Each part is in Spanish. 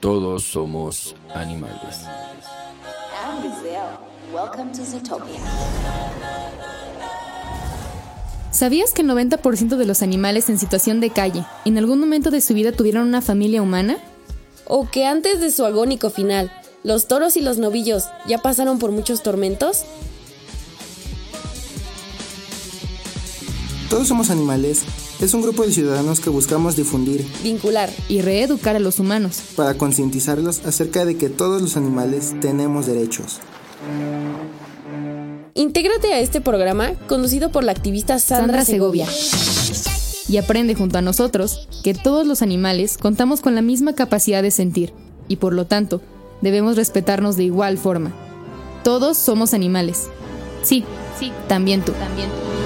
Todos somos animales. ¿Sabías que el 90% de los animales en situación de calle en algún momento de su vida tuvieron una familia humana? ¿O que antes de su agónico final, los toros y los novillos ya pasaron por muchos tormentos? Todos somos animales es un grupo de ciudadanos que buscamos difundir, vincular y reeducar a los humanos para concientizarlos acerca de que todos los animales tenemos derechos. Intégrate a este programa conducido por la activista Sandra, Segovia. Y aprende junto a nosotros que todos los animales contamos con la misma capacidad de sentir y por lo tanto debemos respetarnos de igual forma. Todos somos animales. Sí, sí, también tú. También tú.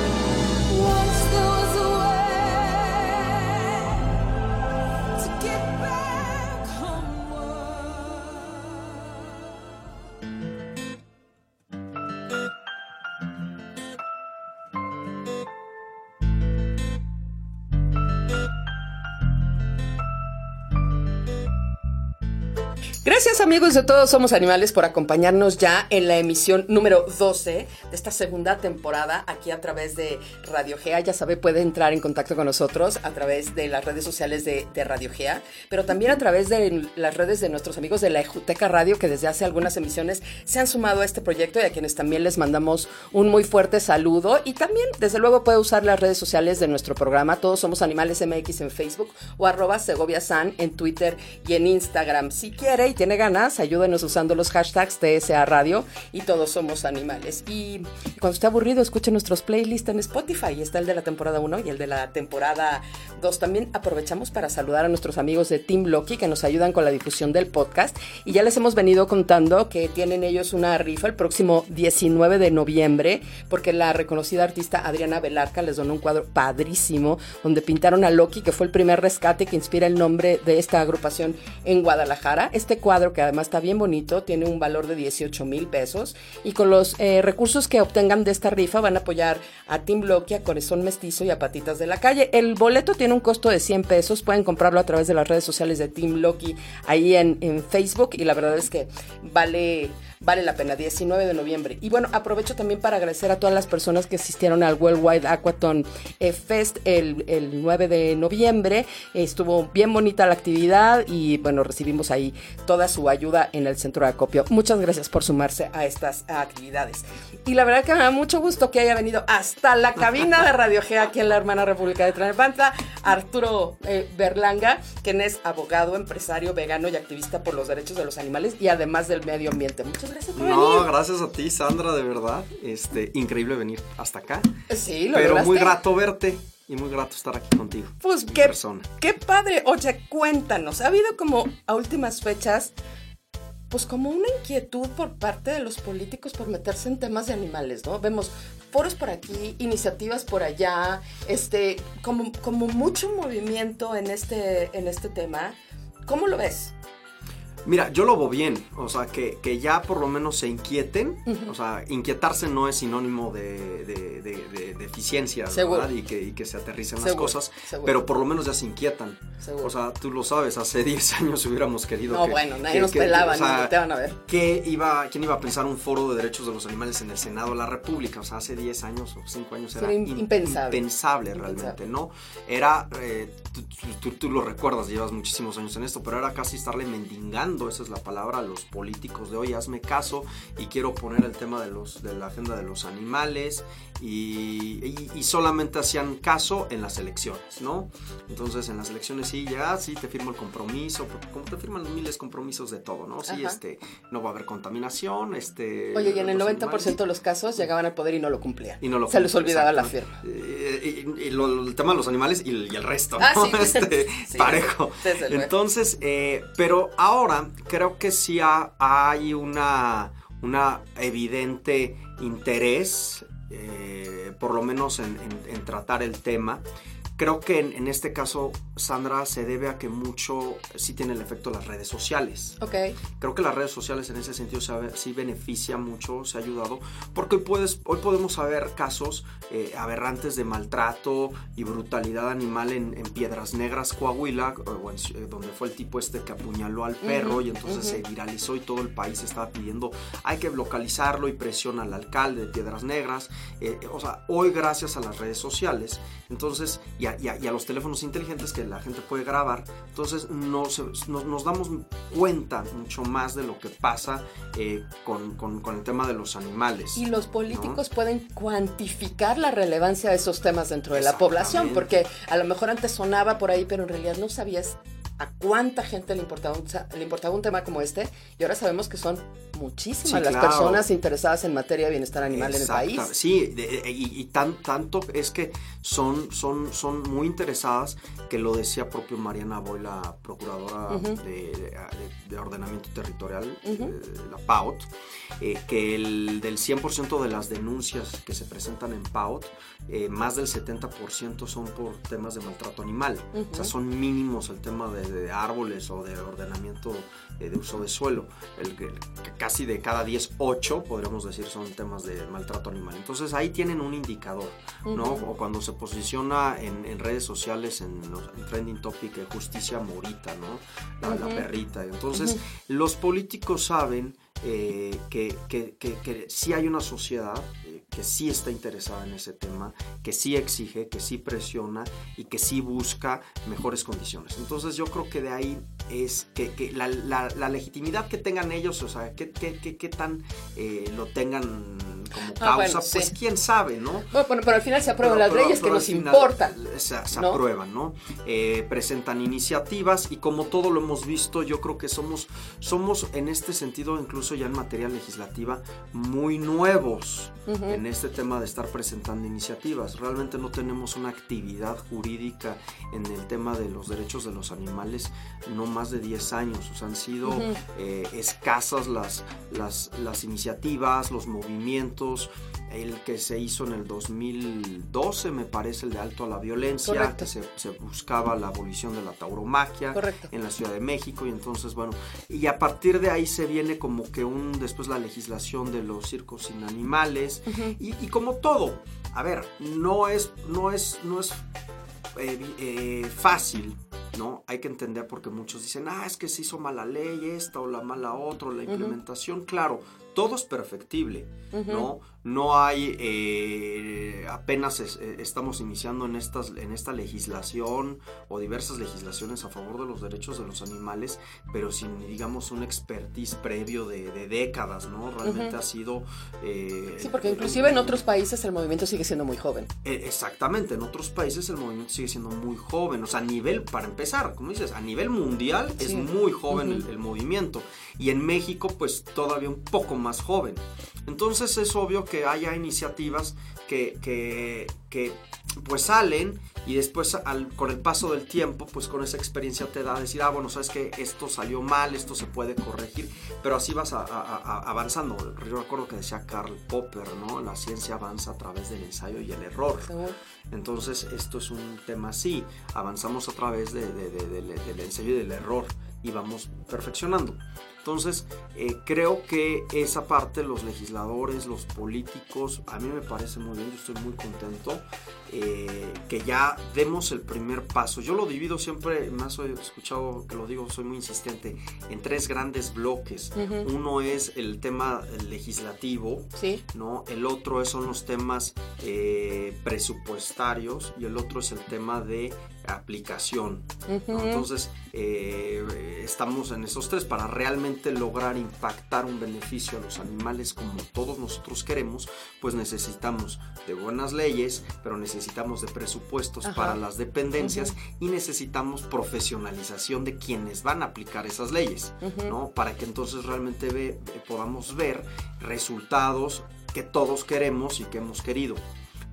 Amigos de Todos Somos Animales por acompañarnos ya en la emisión número 12 de esta segunda temporada aquí a través de Radio Gea. Ya sabe, puede entrar en contacto con nosotros a través de las redes sociales de, Radio Gea, pero también a través de las redes de nuestros amigos de la Ejuteca Radio que desde hace algunas emisiones se han sumado a este proyecto y a quienes también les mandamos un muy fuerte saludo. Y también, desde luego, puede usar las redes sociales de nuestro programa. Todos Somos Animales MX en Facebook o arroba Segovia San en Twitter y en Instagram. Si quiere tiene ganas, ayúdenos usando los hashtags TSA Radio y todos somos animales. Y cuando esté aburrido, escuche nuestros playlists en Spotify. Está el de la temporada 1 y el de la temporada 2. También aprovechamos para saludar a nuestros amigos de Team Loki que nos ayudan con la difusión del podcast. Y ya les hemos venido contando que tienen ellos una rifa el próximo 19 de noviembre, porque la reconocida artista Adriana Velarca les donó un cuadro padrísimo donde pintaron a Loki, que fue el primer rescate que inspira el nombre de esta agrupación en Guadalajara. Este cuadro, que además está bien bonito, tiene un valor de 18 mil pesos. Y con los eh, recursos que obtengan de esta rifa van a apoyar a Team Loki, a Corazón Mestizo y a Patitas de la Calle. El boleto tiene un costo de 100 pesos. Pueden comprarlo a través de las redes sociales de Team Loki ahí en, en Facebook. Y la verdad es que vale vale la pena, 19 de noviembre. Y bueno, aprovecho también para agradecer a todas las personas que asistieron al Worldwide Aquaton eh, Fest el, 9 de noviembre. estuvo bien bonita la actividad y bueno, recibimos ahí toda su ayuda en el centro de acopio. Muchas gracias por sumarse a estas actividades. Y la verdad que me da mucho gusto que haya venido hasta la cabina de Radio G aquí en la hermana República de Tlalnepantla, Arturo eh, Berlanga, quien es abogado, empresario, vegano y activista por los derechos de los animales y además del medio ambiente. Muchas no, gracias a ti, Sandra, de verdad. Este, increíble venir hasta acá. Sí, lo Pero muy grato verte y muy grato estar aquí contigo. Pues qué, persona. qué padre. Oye, cuéntanos, ha habido como a últimas fechas pues como una inquietud por parte de los políticos por meterse en temas de animales, ¿no? Vemos foros por aquí, iniciativas por allá, este, como, como mucho movimiento en este, en este tema. ¿Cómo lo ves? Mira, yo lo veo bien, o sea, que, que ya por lo menos se inquieten, o sea, inquietarse no es sinónimo de, de, de, eficiencia, ¿verdad? Y que, y que se aterricen las cosas, pero por lo menos ya se inquietan. O sea, tú lo sabes, hace 10 años hubiéramos querido No, bueno, nadie nos pelaba, ni te van a ver. ¿qué iba, ¿Quién iba a pensar un foro de derechos de los animales en el Senado de la República? O sea, hace 10 años o 5 años era impensable. impensable realmente, ¿no? Era, eh, tú, tú lo recuerdas, llevas muchísimos años en esto, pero era casi estarle mendigando esa es la palabra, a los políticos de hoy, hazme caso y quiero poner el tema de, los, de la agenda de los animales y, solamente hacían caso en las elecciones, ¿no? Entonces en las elecciones sí, ya sí te firmo el compromiso, porque como te firman miles de compromisos de todo, ¿no? Sí, este, no va a haber contaminación, este... Oye, y en el 90% de los casos llegaban al poder y no lo cumplían. Y no lo Se les olvidaba la firma. Eh, y, el tema de los animales y, el resto, ah, ¿no? este, parejo. Entonces, eh, pero ahora creo que sí hay una, una evidente interés, eh, por lo menos en, tratar el tema. creo que en, este caso, Sandra, se debe a que mucho sí tiene el efecto las redes sociales. Ok. Creo que las redes sociales en ese sentido sí beneficia mucho, se ha ayudado, porque hoy, puedes, hoy podemos saber casos eh, aberrantes de maltrato y brutalidad animal en, Piedras Negras, Coahuila, eh, donde fue el tipo este que apuñaló al perro y entonces se viralizó y todo el país estaba pidiendo hay que localizarlo y presiona al alcalde de Piedras Negras. Eh, o sea, hoy gracias a las redes sociales, entonces, y a, los teléfonos inteligentes que la gente puede grabar, entonces nos, nos, damos cuenta mucho más de lo que pasa eh, con, con, el tema de los animales. Y los políticos pueden cuantificar la relevancia de esos temas dentro de la población, porque a lo mejor antes sonaba por ahí, pero en realidad no sabías a cuánta gente le importaba, un, le importaba un tema como este y ahora sabemos que son muchísimas las personas interesadas en materia de bienestar animal en el país. Sí, y, tan, tanto es que son, son, son muy interesadas que lo decía propio Mariana Boy, la procuradora de, ordenamiento territorial, la PAUT, eh, que el, del 100% de las denuncias que se presentan en PAUT, eh, más del 70% son por temas de maltrato animal. O sea, son mínimos el tema de de, árboles o de ordenamiento eh, de uso de suelo. El, que casi de cada 10, 8 podríamos decir son temas de maltrato animal. Entonces ahí tienen un indicador, ¿no? O cuando se posiciona en, redes sociales, en, los, trending topic, justicia morita, ¿no? La, perrita. Entonces los políticos saben eh, que, que, que, que sí hay una sociedad que sí está interesada en ese tema, que sí exige, que sí presiona y que sí busca mejores condiciones. Entonces yo creo que de ahí es que, la, legitimidad que tengan ellos, o sea, qué, qué, tan eh, lo tengan como ah, causa, pues quién sabe, ¿no? Bueno, pero al final se aprueban las leyes que nos importan. Se, aprueban, ¿no? Eh, presentan iniciativas y como todo lo hemos visto, yo creo que somos, somos en este sentido, incluso ya en materia legislativa, muy nuevos en este tema de estar presentando iniciativas. Realmente no tenemos una actividad jurídica en el tema de los derechos de los animales, no más de 10 años. O sea, han sido eh, escasas las, las, las iniciativas, los movimientos el que se hizo en el 2012, me parece, el de alto a la violencia, que se, buscaba la abolición de la tauromaquia en la Ciudad de México y entonces, bueno, y a partir de ahí se viene como que un, después la legislación de los circos sin animales y, como todo, a ver, no es, no es, no es eh, eh, fácil ¿no? Hay que entender porque muchos dicen, ah, es que se hizo mala ley esta o la mala otra, la implementación, claro, todo es perfectible, ¿no? No hay, eh, apenas eh, estamos iniciando en, estas, en esta legislación o diversas legislaciones a favor de los derechos de los animales, pero sin, digamos, un expertise previo de, décadas, ¿no? Realmente ha sido... Eh, sí, porque inclusive en otros países el movimiento sigue siendo muy joven. exactamente, en otros países el movimiento sigue siendo muy joven, o sea, a nivel, para empezar, como dices, a nivel mundial es muy joven el, el movimiento, y en México pues todavía un poco más joven. Entonces es obvio que haya iniciativas que, que, que pues salen y después con el paso del tiempo, pues con esa experiencia te da a decir, ah, bueno, sabes que esto salió mal, esto se puede corregir, pero así vas avanzando. Yo recuerdo que decía Karl Popper, ¿no? La ciencia avanza a través del ensayo y el error. Entonces, esto es un tema así, avanzamos a través del ensayo y del error y vamos perfeccionando. Entonces, eh, creo que esa parte, los legisladores, los políticos, a mí me parece muy bien, yo estoy muy contento eh, que ya demos el primer paso. Yo lo divido siempre, más he escuchado que lo digo, soy muy insistente, en tres grandes bloques. Uno es el tema legislativo, ¿Sí? ¿no? el otro son los temas eh, presupuestarios y el otro es el tema de aplicación. Entonces, estamos en esos tres para realmente lograr impactar un beneficio a los animales como todos nosotros queremos, pues necesitamos de buenas leyes, pero necesitamos de presupuestos para las dependencias y necesitamos profesionalización de quienes van a aplicar esas leyes, ¿no? Para que entonces realmente podamos ver resultados que todos queremos y que hemos querido.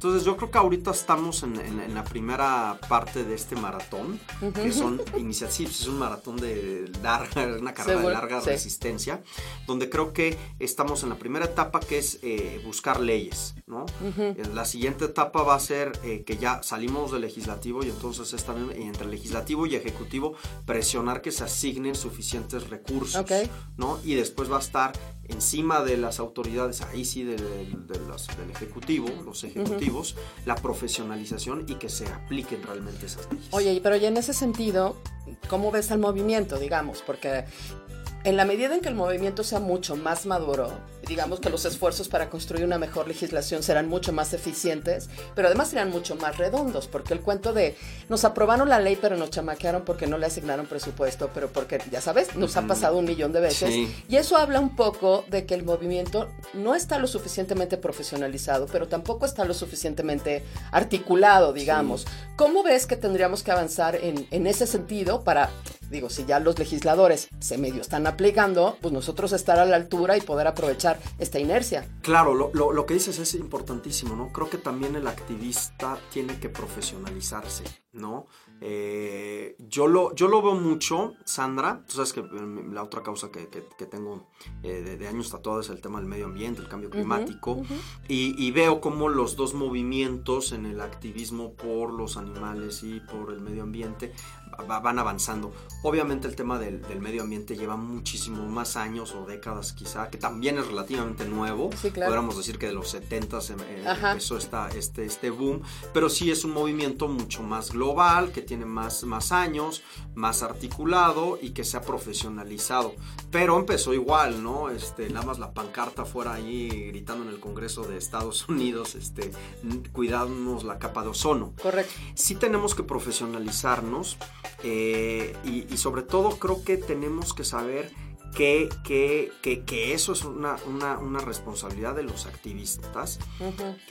Entonces yo creo que ahorita estamos en, la primera parte de este maratón, que son iniciativas, es un maratón de larga, una carrera de larga resistencia, donde creo que estamos en la primera etapa que es eh, buscar leyes, ¿no? La siguiente etapa va a ser eh, que ya salimos del legislativo y entonces es también entre legislativo y ejecutivo presionar que se asignen suficientes recursos, ¿no? Y después va a estar encima de las autoridades, ahí sí del ejecutivo, los ejecutivos, la profesionalización y que se apliquen realmente esas leyes. Oye, pero ya en ese sentido, ¿cómo ves al movimiento, digamos? Porque en la medida en que el movimiento sea mucho más maduro, digamos que los esfuerzos para construir una mejor legislación serán mucho más eficientes, pero además serán mucho más redondos, porque el cuento de nos aprobaron la ley pero nos chamaquearon porque no le asignaron presupuesto, pero porque, ya sabes, nos ha pasado un millón de veces. Y eso habla un poco de que el movimiento no está lo suficientemente profesionalizado, pero tampoco está lo suficientemente articulado, digamos. ¿Cómo ves que tendríamos que avanzar en, en ese sentido para digo, si ya los legisladores se medio están aplicando, pues nosotros estar a la altura y poder aprovechar esta inercia. Claro, lo, lo, que dices es importantísimo, ¿no? Creo que también el activista tiene que profesionalizarse, ¿no? Eh, yo, lo, yo lo veo mucho, Sandra, tú sabes que em, la otra causa que, que, tengo eh, de, años tatuado es el tema del medio ambiente, el cambio climático, y, y, veo como los dos movimientos en el activismo por los animales y por el medio ambiente van avanzando. Obviamente el tema del, medio ambiente lleva muchísimos más años o décadas quizá, que también es relativamente nuevo. Podríamos decir que de los 70 se, eh, empezó esta, este, este boom, pero sí es un movimiento mucho más global, que tiene más, más años, más articulado y que se ha profesionalizado. Pero empezó igual, ¿no? Este, nada más la pancarta fuera ahí gritando en el Congreso de Estados Unidos, este, cuidadnos la capa de ozono. Correcto. Sí tenemos que profesionalizarnos eh, y, sobre todo creo que tenemos que saber que, que, eso es una, responsabilidad de los activistas,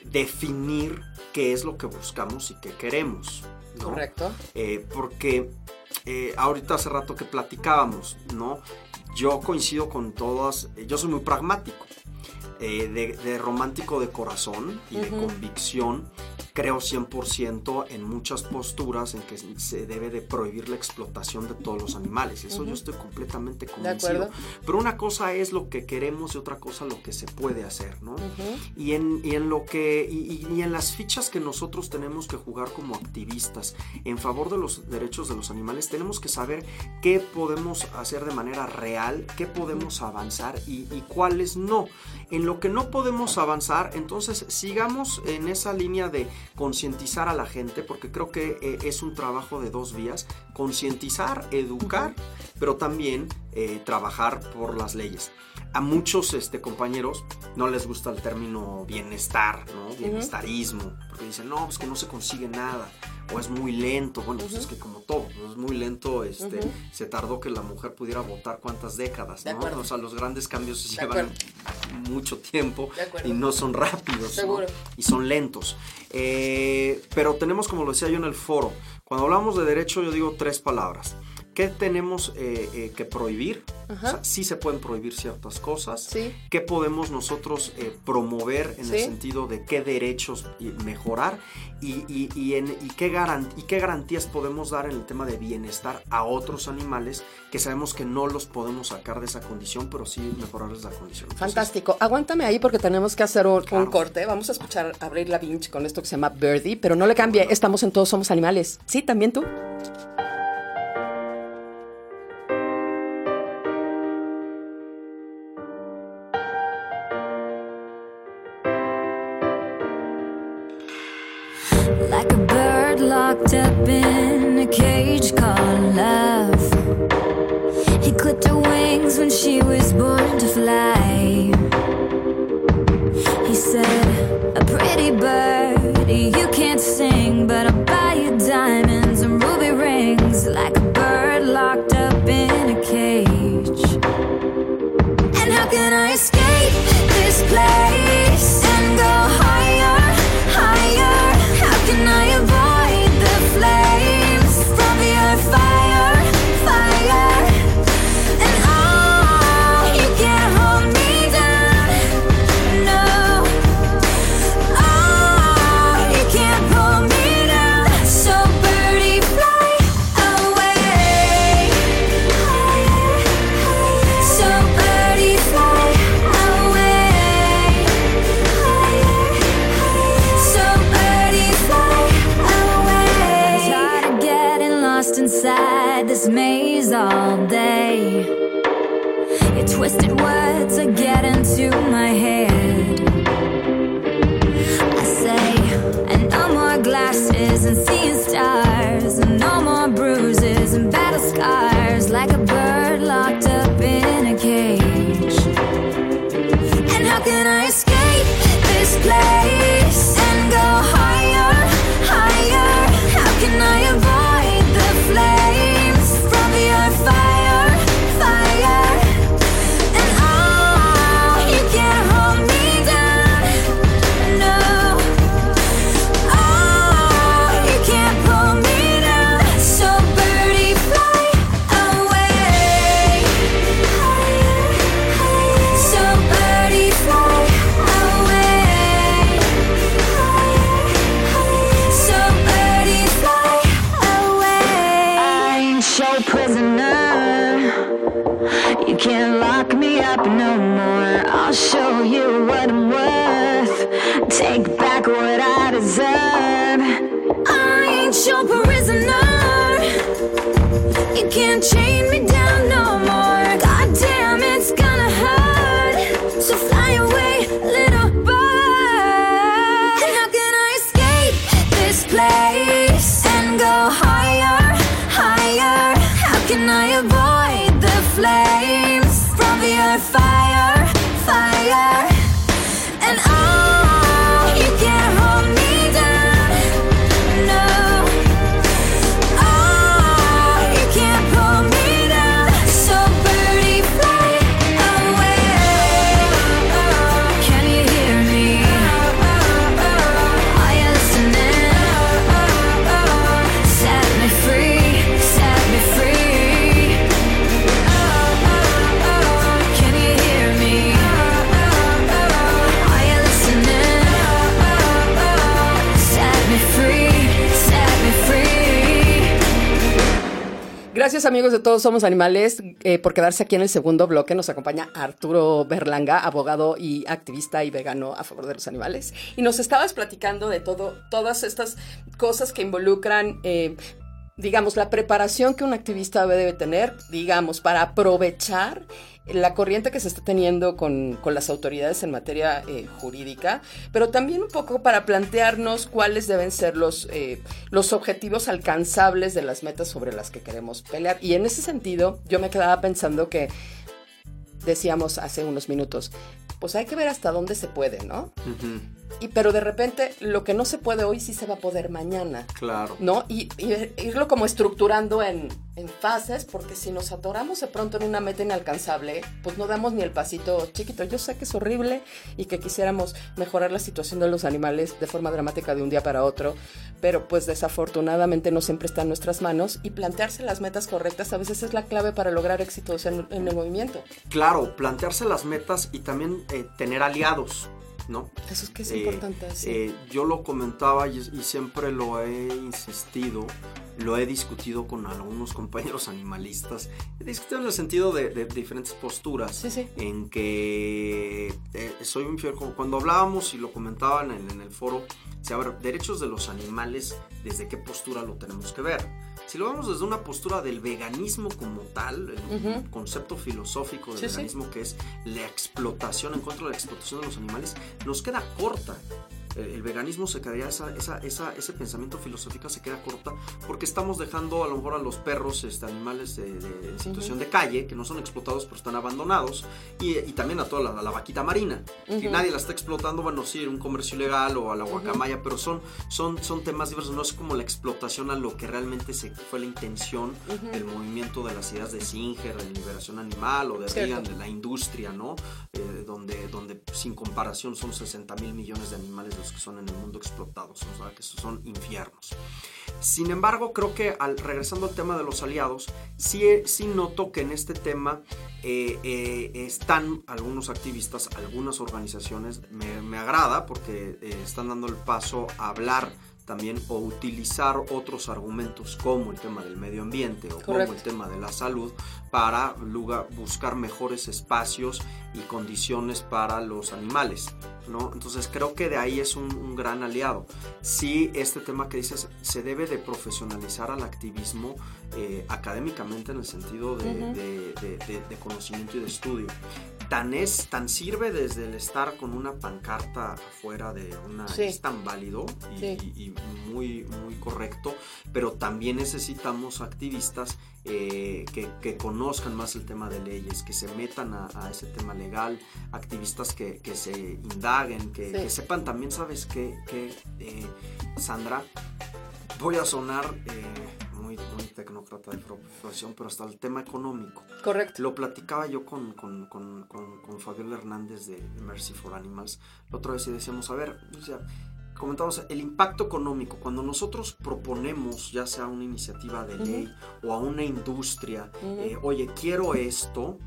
definir qué es lo que buscamos y qué queremos. Correcto. Eh, porque eh, ahorita hace rato que platicábamos, ¿no? Yo coincido con todas, yo soy muy pragmático. de, romántico de corazón y de convicción creo 100% en muchas posturas en que se debe de prohibir la explotación de todos los animales. Eso yo estoy completamente convencido. Pero una cosa es lo que queremos y otra cosa lo que se puede hacer, ¿no? y, en, y, en, lo que y, y, en las fichas que nosotros tenemos que jugar como activistas en favor de los derechos de los animales, tenemos que saber qué podemos hacer de manera real, qué podemos avanzar y, y cuáles no. En lo que no podemos avanzar, entonces sigamos en esa línea de concientizar a la gente, porque creo que eh, es un trabajo de dos vías, concientizar, educar, pero también eh, trabajar por las leyes. A muchos este, compañeros no les gusta el término bienestar, ¿no? Bienestarismo, porque dicen, no, pues que no se consigue nada o es muy lento. Bueno, pues es que como todo, es muy lento. Este, Se tardó que la mujer pudiera votar cuántas décadas, ¿no? O sea, los grandes cambios se llevan mucho tiempo y no son rápidos y son lentos. Eh, pero tenemos, como lo decía yo en el foro, cuando hablamos de derecho yo digo tres palabras. ¿Qué tenemos eh, eh, que prohibir? O sea, sí se pueden prohibir ciertas cosas. Sí. ¿Qué podemos nosotros eh, promover en el sentido de qué derechos mejorar? Y, y, en, y, qué y qué garantías podemos dar en el tema de bienestar a otros animales que sabemos que no los podemos sacar de esa condición, pero sí mejorarles la condición. Fantástico. Aguántame ahí porque tenemos que hacer un, corte. Vamos a escuchar a Abril Lavinch con esto que se llama Birdie, pero no le cambie. Estamos en Todos Somos Animales. Sí, también tú. Locked up in a cage called love. He clipped her wings when she was born to fly. He said, A pretty bird, you can't sing, but I'll buy you diamonds and ruby rings like a bird locked up in a cage. And how can I escape this place can't change. Amigos de Todos Somos Animales eh, por quedarse aquí en el segundo bloque. Nos acompaña Arturo Berlanga, abogado y activista y vegano a favor de los animales. Y nos estabas platicando de todo, todas estas cosas que involucran, eh, digamos, la preparación que un activista debe tener, digamos, para aprovechar la corriente que se está teniendo con, con las autoridades en materia eh, jurídica, pero también un poco para plantearnos cuáles deben ser los, eh, los objetivos alcanzables de las metas sobre las que queremos pelear. Y en ese sentido, yo me quedaba pensando que decíamos hace unos minutos, pues hay que ver hasta dónde se puede, ¿no? Y pero de repente lo que no se puede hoy sí se va a poder mañana. Claro. ¿No? Y, y irlo como estructurando en, en, fases, porque si nos atoramos de pronto en una meta inalcanzable, pues no damos ni el pasito chiquito. Yo sé que es horrible y que quisiéramos mejorar la situación de los animales de forma dramática de un día para otro, pero pues desafortunadamente no siempre está en nuestras manos y plantearse las metas correctas a veces es la clave para lograr éxitos en, en el movimiento. Claro, plantearse las metas y también eh, tener aliados. ¿No? Eso es que es eh, importante. Sí. Eh, yo lo comentaba y, y, siempre lo he insistido, lo he discutido con algunos compañeros animalistas, he discutido en el sentido de, diferentes posturas, sí, sí. en que eh, soy un fiel, cuando hablábamos y lo comentaban en, en el foro, ver, derechos de los animales, ¿desde qué postura lo tenemos que ver? Si lo vemos desde una postura del veganismo como tal, el uh -huh. concepto filosófico del sí, veganismo sí. que es la explotación, en contra de la explotación de los animales, nos queda corta. El, el veganismo se quedaría, esa, esa, esa, ese pensamiento filosófico se queda corta porque estamos dejando a lo mejor a los perros, este, animales de, situación uh -huh. de calle, que no son explotados pero están abandonados, y, y también a toda la, la vaquita marina, uh -huh. que nadie la está explotando, bueno, sí, un comercio ilegal o a la guacamaya, uh -huh. pero son, son, son temas diversos, no es como la explotación a lo que realmente se, fue la intención del movimiento de las ideas de Singer, de liberación animal o de Reagan, de la industria, ¿no? Eh, donde, donde sin comparación son 60 mil millones de animales que son en el mundo explotados, o sea, que son infiernos. Sin embargo, creo que al, regresando al tema de los aliados, sí, sí noto que en este tema eh, eh, están algunos activistas, algunas organizaciones, me, agrada porque eh, están dando el paso a hablar también o utilizar otros argumentos como el tema del medio ambiente o como el tema de la salud para buscar mejores espacios y condiciones para los animales. ¿no? Entonces creo que de ahí es un, gran aliado. Sí, este tema que dices, se debe de profesionalizar al activismo eh, académicamente en el sentido de, conocimiento y de estudio. Tan, es, tan sirve desde el estar con una pancarta afuera de una... Es tan válido y, muy, muy correcto, pero también necesitamos activistas eh, que, conozcan más el tema de leyes, que se metan a, ese tema legal, activistas que, se indaguen, que, sepan también, ¿sabes qué, eh, Sandra? Voy a sonar eh, muy, muy tecnócrata de profesión, pero hasta el tema económico. Correcto. Lo platicaba yo con, con, con, Fabiola Hernández de Mercy for Animals la otra vez y decíamos, a ver, o sea, comentamos el impacto económico. Cuando nosotros proponemos, ya sea una iniciativa de ley o a una industria, eh, oye, quiero esto,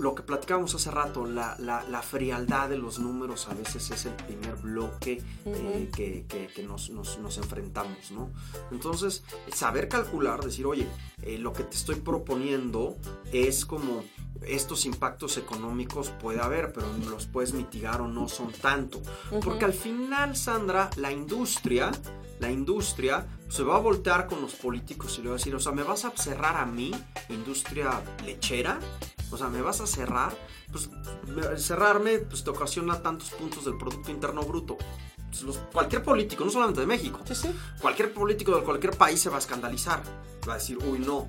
lo que platicábamos hace rato, la, la, frialdad de los números a veces es el primer bloque eh, que, que, nos, nos, nos, enfrentamos, ¿no? Entonces, saber calcular, decir, oye, lo que te estoy proponiendo es como estos impactos económicos puede haber, pero los puedes mitigar o no son tanto. Porque al final, Sandra, la industria, la industria se va a voltear con los políticos y le va a decir, o sea, ¿me vas a cerrar a mí, industria lechera? O sea, ¿me vas a cerrar? Pues cerrarme pues, te ocasiona tantos puntos del Producto Interno Bruto. Pues, cualquier político, no solamente de México, cualquier político de cualquier país se va a escandalizar. Va a decir, uy, no.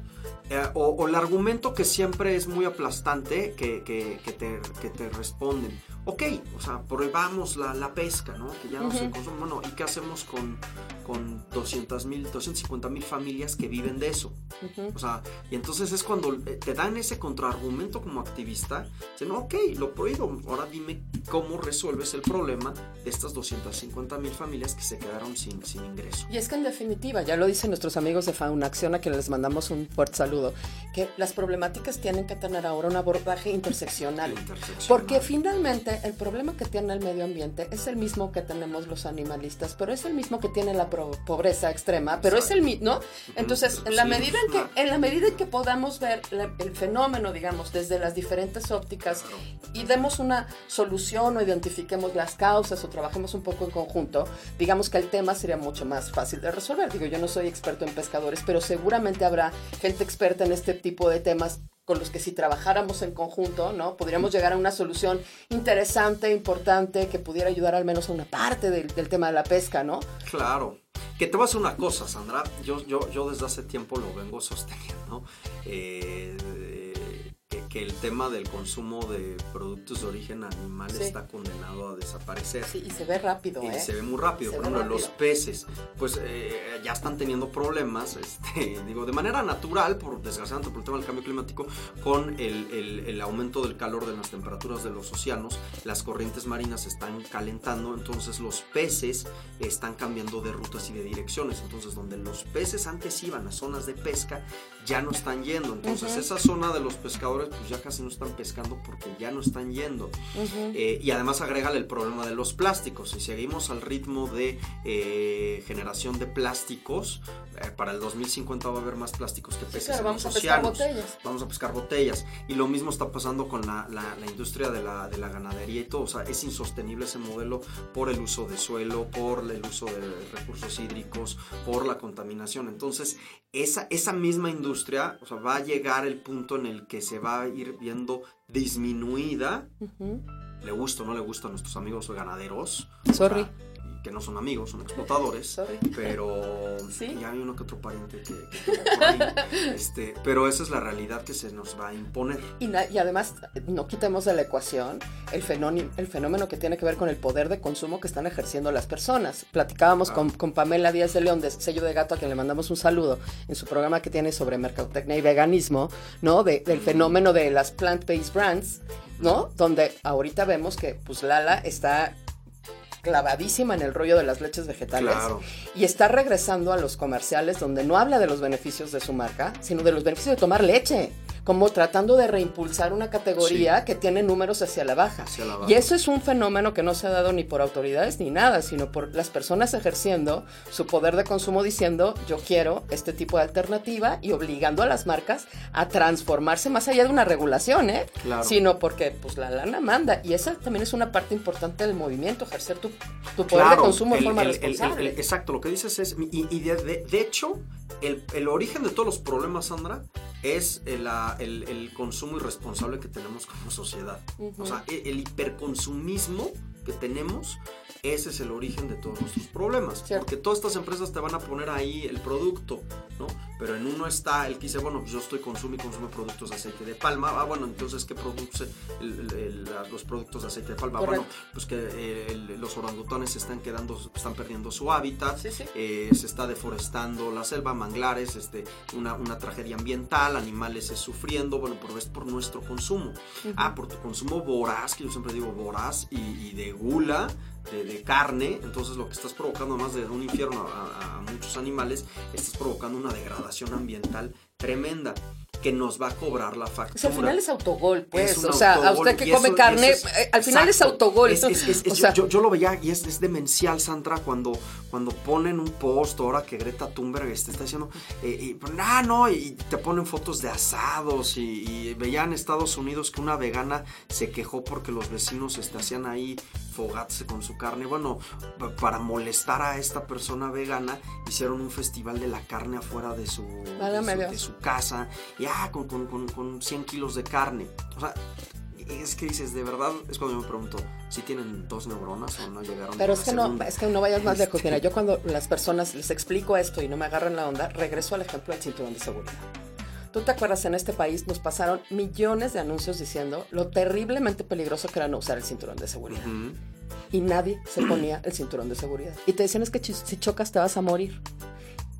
Eh, o, el argumento que siempre es muy aplastante que, que, te, que, te, responden. Ok, o sea, probamos la, la pesca, ¿no? Que ya no se consume. Bueno, ¿y qué hacemos con, con 200 mil, 250 mil familias que viven de eso? O sea, y entonces es cuando eh, te dan ese contraargumento como activista. Dicen, ok, lo prohíbo. Ahora dime cómo resuelves el problema de estas 250 mil familias que se quedaron sin, sin ingreso. Y es que en definitiva, ya lo dicen nuestros amigos de Fauna Acción, a quienes les mandamos un fuerte saludo que las problemáticas tienen que tener ahora un abordaje interseccional, Porque finalmente el problema que tiene el medio ambiente es el mismo que tenemos los animalistas, pero es el mismo que tiene la pobreza extrema, pero es el mismo, ¿no? Entonces, en la, medida en, que, en la medida en que podamos ver el fenómeno, digamos, desde las diferentes ópticas y demos una solución o identifiquemos las causas o trabajemos un poco en conjunto, digamos que el tema sería mucho más fácil de resolver. Digo, yo no soy experto en pescadores, pero seguramente habrá gente experta en este tipo de temas con los que si trabajáramos en conjunto, ¿no? Podríamos llegar a una solución interesante, importante, que pudiera ayudar al menos a una parte del, tema de la pesca, ¿no? Claro. Que te voy a hacer una cosa, Sandra. Yo, yo, yo desde hace tiempo lo vengo sosteniendo. Eh, que el tema del consumo de productos de origen animal está condenado a desaparecer. Sí, y se ve rápido, ¿eh? se ve muy rápido. Por ejemplo, los peces, pues eh, ya están teniendo problemas, este, digo, de manera natural, por desgraciadamente por el tema del cambio climático, con el, el, aumento del calor de las temperaturas de los océanos, las corrientes marinas se están calentando, entonces los peces están cambiando de rutas y de direcciones. Entonces, donde los peces antes iban a zonas de pesca, ya no están yendo. Entonces, esa zona de los pescadores, pues ya casi no están pescando porque ya no están yendo. Eh, y además agrégale el problema de los plásticos. Si seguimos al ritmo de eh, generación de plásticos, eh, para el 2050 va a haber más plásticos que peces. vamos a pescar botellas. Vamos a pescar botellas. Y lo mismo está pasando con la, industria de la, ganadería y todo. O sea, es insostenible ese modelo por el uso de suelo, por el uso de recursos hídricos, por la contaminación. Entonces, esa, esa misma industria o sea, va a llegar el punto en el que se va a ir viendo disminuida. Le gusta o no le gusta a nuestros amigos ganaderos. Sorry que no son amigos, son explotadores, pero ¿Sí? y hay uno que otro pariente que, este, pero esa es la realidad que se nos va a imponer. Y, y además, no quitemos de la ecuación el fenómeno, el fenómeno que tiene que ver con el poder de consumo que están ejerciendo las personas. Platicábamos con, con, Pamela Díaz de León de Sello de Gato, a quien le mandamos un saludo, en su programa que tiene sobre mercadotecnia y veganismo, ¿no? De, del fenómeno de las plant-based brands, ¿no? Donde ahorita vemos que pues Lala está clavadísima en el rollo de las leches vegetales y está regresando a los comerciales donde no habla de los beneficios de su marca, sino de los beneficios de tomar leche como tratando de reimpulsar una categoría que tiene números hacia la, baja. Y eso es un fenómeno que no se ha dado ni por autoridades ni nada, sino por las personas ejerciendo su poder de consumo diciendo yo quiero este tipo de alternativa y obligando a las marcas a transformarse más allá de una regulación, ¿eh? Sino porque pues la lana manda y esa también es una parte importante del movimiento, ejercer tu, poder de consumo de forma responsable. exacto, lo que dices es, y, de, hecho, el, origen de todos los problemas, Sandra, es el, el, consumo irresponsable que tenemos como sociedad. O sea, el, el hiperconsumismo que tenemos ese es el origen de todos nuestros problemas. Porque todas estas empresas te van a poner ahí el producto, ¿no? Pero en uno está el que dice, bueno, pues yo estoy consumo y consume productos de aceite de palma. Ah, bueno, entonces, ¿qué produce los productos de aceite de palma? Bueno, pues que los orangutanes se están quedando, están perdiendo su hábitat, eh, se está deforestando la selva, manglares, este, una, una tragedia ambiental, animales sufriendo, bueno, pero es por nuestro consumo. Ah, por tu consumo voraz, que yo siempre digo voraz, y, y de gula, de, carne, entonces lo que estás provocando, más de un infierno a, muchos animales, estás provocando una degradación ambiental tremenda que nos va a cobrar la factura. O sea, al final es autogol, pues. o sea, a usted que come carne, eh, al final es autogol. yo, lo veía y es, demencial, Sandra, cuando, cuando ponen un post, ahora que Greta Thunberg este, está diciendo, eh, y, ah, no, y te ponen fotos de asados y, veía en Estados Unidos que una vegana se quejó porque los vecinos este, hacían ahí fogarse con su carne. Bueno, para molestar a esta persona vegana, hicieron un festival de la carne afuera de su, de su, casa. Y ah, con, con, con, 100 kilos de carne. O sea, es que dices, de verdad, es cuando yo me pregunto, si tienen dos neuronas o no llegaron Pero es que no, es que no vayas más lejos. Mira, yo cuando las personas les explico esto y no me agarran la onda, regreso al ejemplo del cinturón de seguridad. ¿Tú te acuerdas en este país nos pasaron millones de anuncios diciendo lo terriblemente peligroso que era no usar el cinturón de seguridad? Y nadie se ponía el cinturón de seguridad. Y te decían es que si chocas te vas a morir.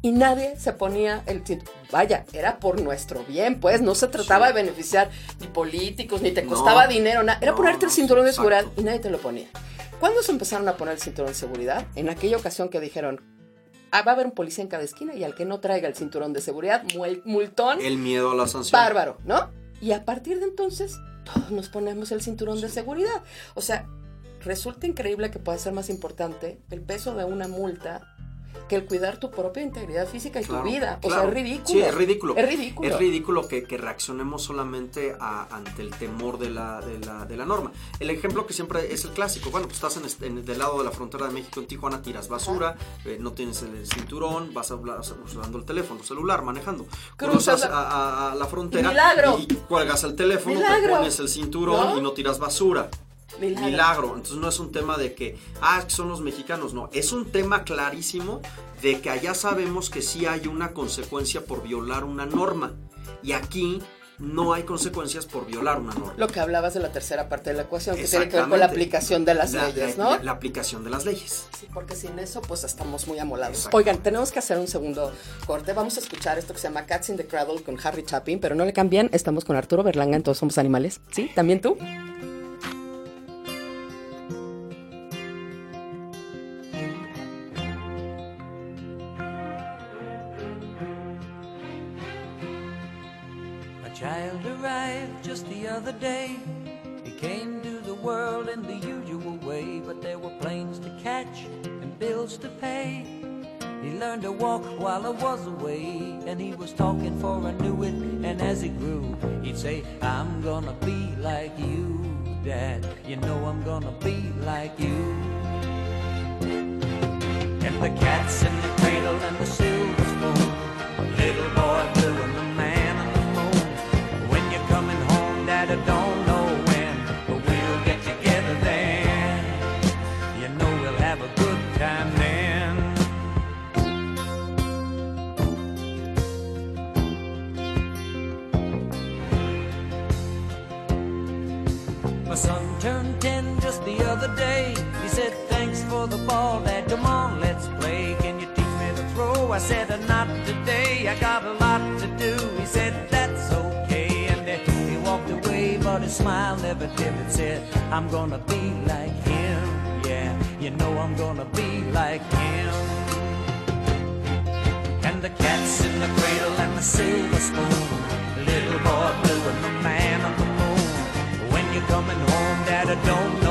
Y nadie se ponía el cinturón. Vaya, era por nuestro bien, pues. No se trataba de beneficiar ni políticos, ni te costaba dinero, nada. Era ponerte el cinturón de seguridad y nadie te lo ponía. ¿Cuándo se empezaron a poner el cinturón de seguridad? En aquella ocasión que dijeron, Ah, va a haber un policía en cada esquina y al que no traiga el cinturón de seguridad, multón. El miedo a la sanción. Bárbaro, ¿no? Y a partir de entonces, todos nos ponemos el cinturón de seguridad. O sea, resulta increíble que pueda ser más importante el peso de una multa que el cuidar tu propia integridad física y tu vida. O sea, es ridículo. Sí, es ridículo. Es ridículo. Es ridículo que, reaccionemos solamente ante el temor de la, de, la, norma. El ejemplo que siempre es el clásico. Bueno, pues estás en, del lado de la frontera de México en Tijuana, tiras basura, eh, no tienes el cinturón, vas usando el teléfono, celular, manejando. Cruzas a, la frontera y cuelgas el teléfono, te pones el cinturón y no tiras basura. Milagro. Entonces no es un tema de que, ah, son los mexicanos, no. Es un tema clarísimo de que allá sabemos que sí hay una consecuencia por violar una norma. Y aquí no hay consecuencias por violar una norma. Lo que hablabas de la tercera parte de la ecuación, que tiene que ver con la aplicación de las leyes, ¿no? La, aplicación de las leyes. Sí, porque sin eso, pues estamos muy amolados. Oigan, tenemos que hacer un segundo corte. Vamos a escuchar esto que se llama Cats in the Cradle con Harry Chapin, pero no le cambien, estamos con Arturo Berlanga en Todos Somos Animales. ¿Sí? ¿También tú? Other day. He came to the world in the usual way, but there were planes to catch and bills to pay. He learned to walk while I was away, and he was talking for I knew it. And as he grew, he'd say, I'm gonna be like you, Dad. You know I'm gonna be like you. And the cat's in the cradle and the silver spoon, little boy don't know when, but we'll get together then. You know we'll have a good time then. My son turned ten just the other day. He said, Thanks for the ball, Dad. Come on, let's play. Can you teach me to throw? I said, Not today. I got a smile, never dimmed, said, I'm gonna be like him, yeah, you know I'm gonna be like him. And the cat's in the cradle and the silver spoon, little boy blue and the man on the moon. When you're coming home, Dad, I don't know.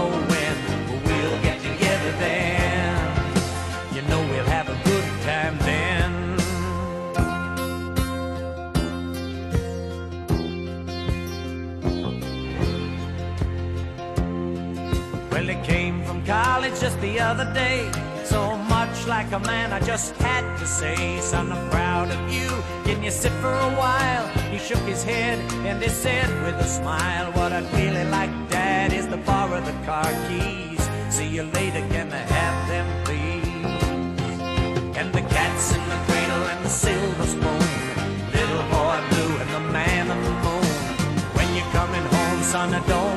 The other day. So much like a man, I just had to say, Son, I'm proud of you. Can you sit for a while? He shook his head and he said with a smile, What I'd really like, Dad, is to borrow the car keys. See you later, can I have them, please? And the cat's in the cradle and the silver spoon. Little boy blue and the man on the moon. When you're coming home, son, I don't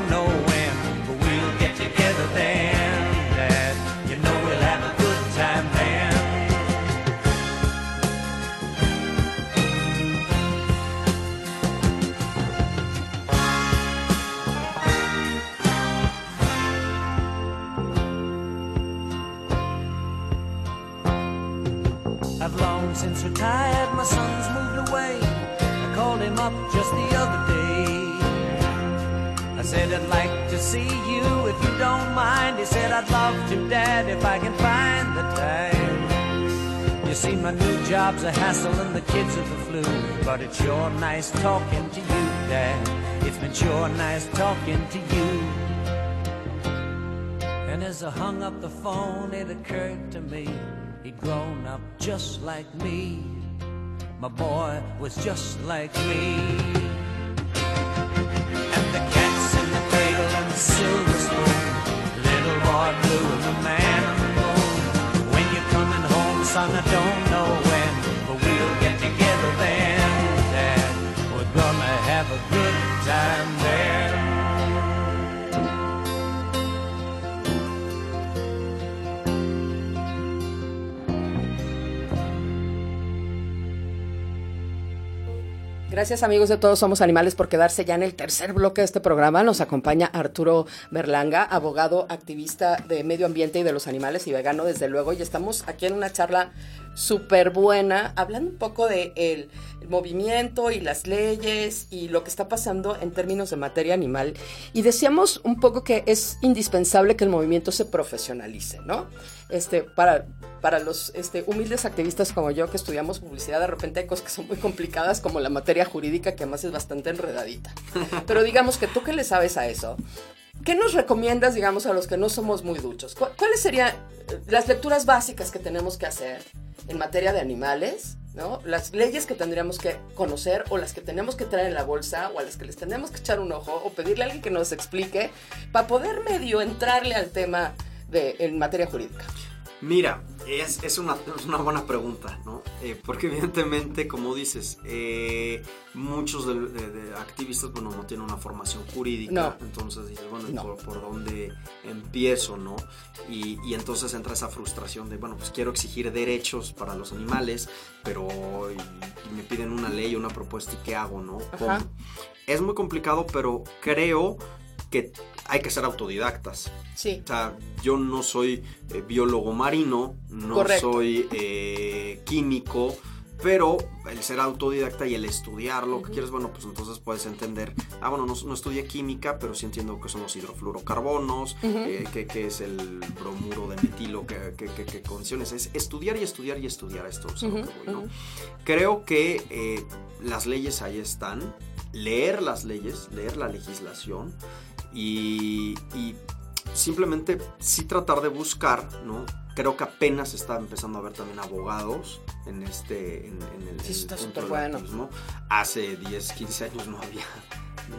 see you if you don't mind. He said, I'd love to, Dad, if I can find the time. You see, my new job's a hassle and the kids are the flu. But it's sure nice talking to you, Dad. It's been sure nice talking to you. And as I hung up the phone, it occurred to me he'd grown up just like me. My boy was just like me. Silver spoon. Little boy blue and the man on the moon. When you're coming home, son, I don't Gracias amigos de Todos Somos Animales por quedarse ya en el tercer bloque de este programa. Nos acompaña Arturo Berlanga, abogado, activista de medio ambiente y de los animales y vegano desde luego. Y estamos aquí en una charla súper buena, hablando un poco de el, el movimiento y las leyes y lo que está pasando en términos de materia animal. Y decíamos un poco que es indispensable que el movimiento se profesionalice, ¿no? Este, para, para los este, humildes activistas como yo que estudiamos publicidad, de repente hay cosas que son muy complicadas, como la materia jurídica, que además es bastante enredadita. Pero digamos que tú que le sabes a eso, ¿qué nos recomiendas, digamos, a los que no somos muy duchos? ¿Cu- ¿Cuáles serían las lecturas básicas que tenemos que hacer en materia de animales? ¿no? Las leyes que tendríamos que conocer o las que tenemos que traer en la bolsa o a las que les tenemos que echar un ojo o pedirle a alguien que nos explique para poder medio entrarle al tema de, en materia jurídica. Mira, es, es, una, es una buena pregunta, ¿no? Eh, porque evidentemente, como dices, eh, muchos de, de- de activistas, bueno, no tienen una formación jurídica, No. entonces dices, bueno, ¿y No. ¿por, por dónde empiezo, no? Y, y entonces entra esa frustración de, bueno, pues quiero exigir derechos para los animales, pero y- y me piden una ley, una propuesta, ¿y qué hago, no? Es muy complicado, pero creo que hay que ser autodidactas. Sí. O sea, yo no soy eh, biólogo marino, no Correcto. soy eh, químico, pero el ser autodidacta y el estudiar lo que quieres, bueno, pues entonces puedes entender, ah, bueno, no, no estudié química, pero sí entiendo que son los hidrofluorocarbonos, eh, que, que es el bromuro de metilo, que, que, que- que condiciones. Es estudiar y estudiar y estudiar esto, voy, ¿no? Creo que eh, las leyes ahí están, leer las leyes, leer la legislación y, y simplemente sí tratar de buscar, ¿no? Creo que apenas está empezando a haber también abogados en este en, en el, Sí, el está punto del bueno. Hace 10, 15 años no había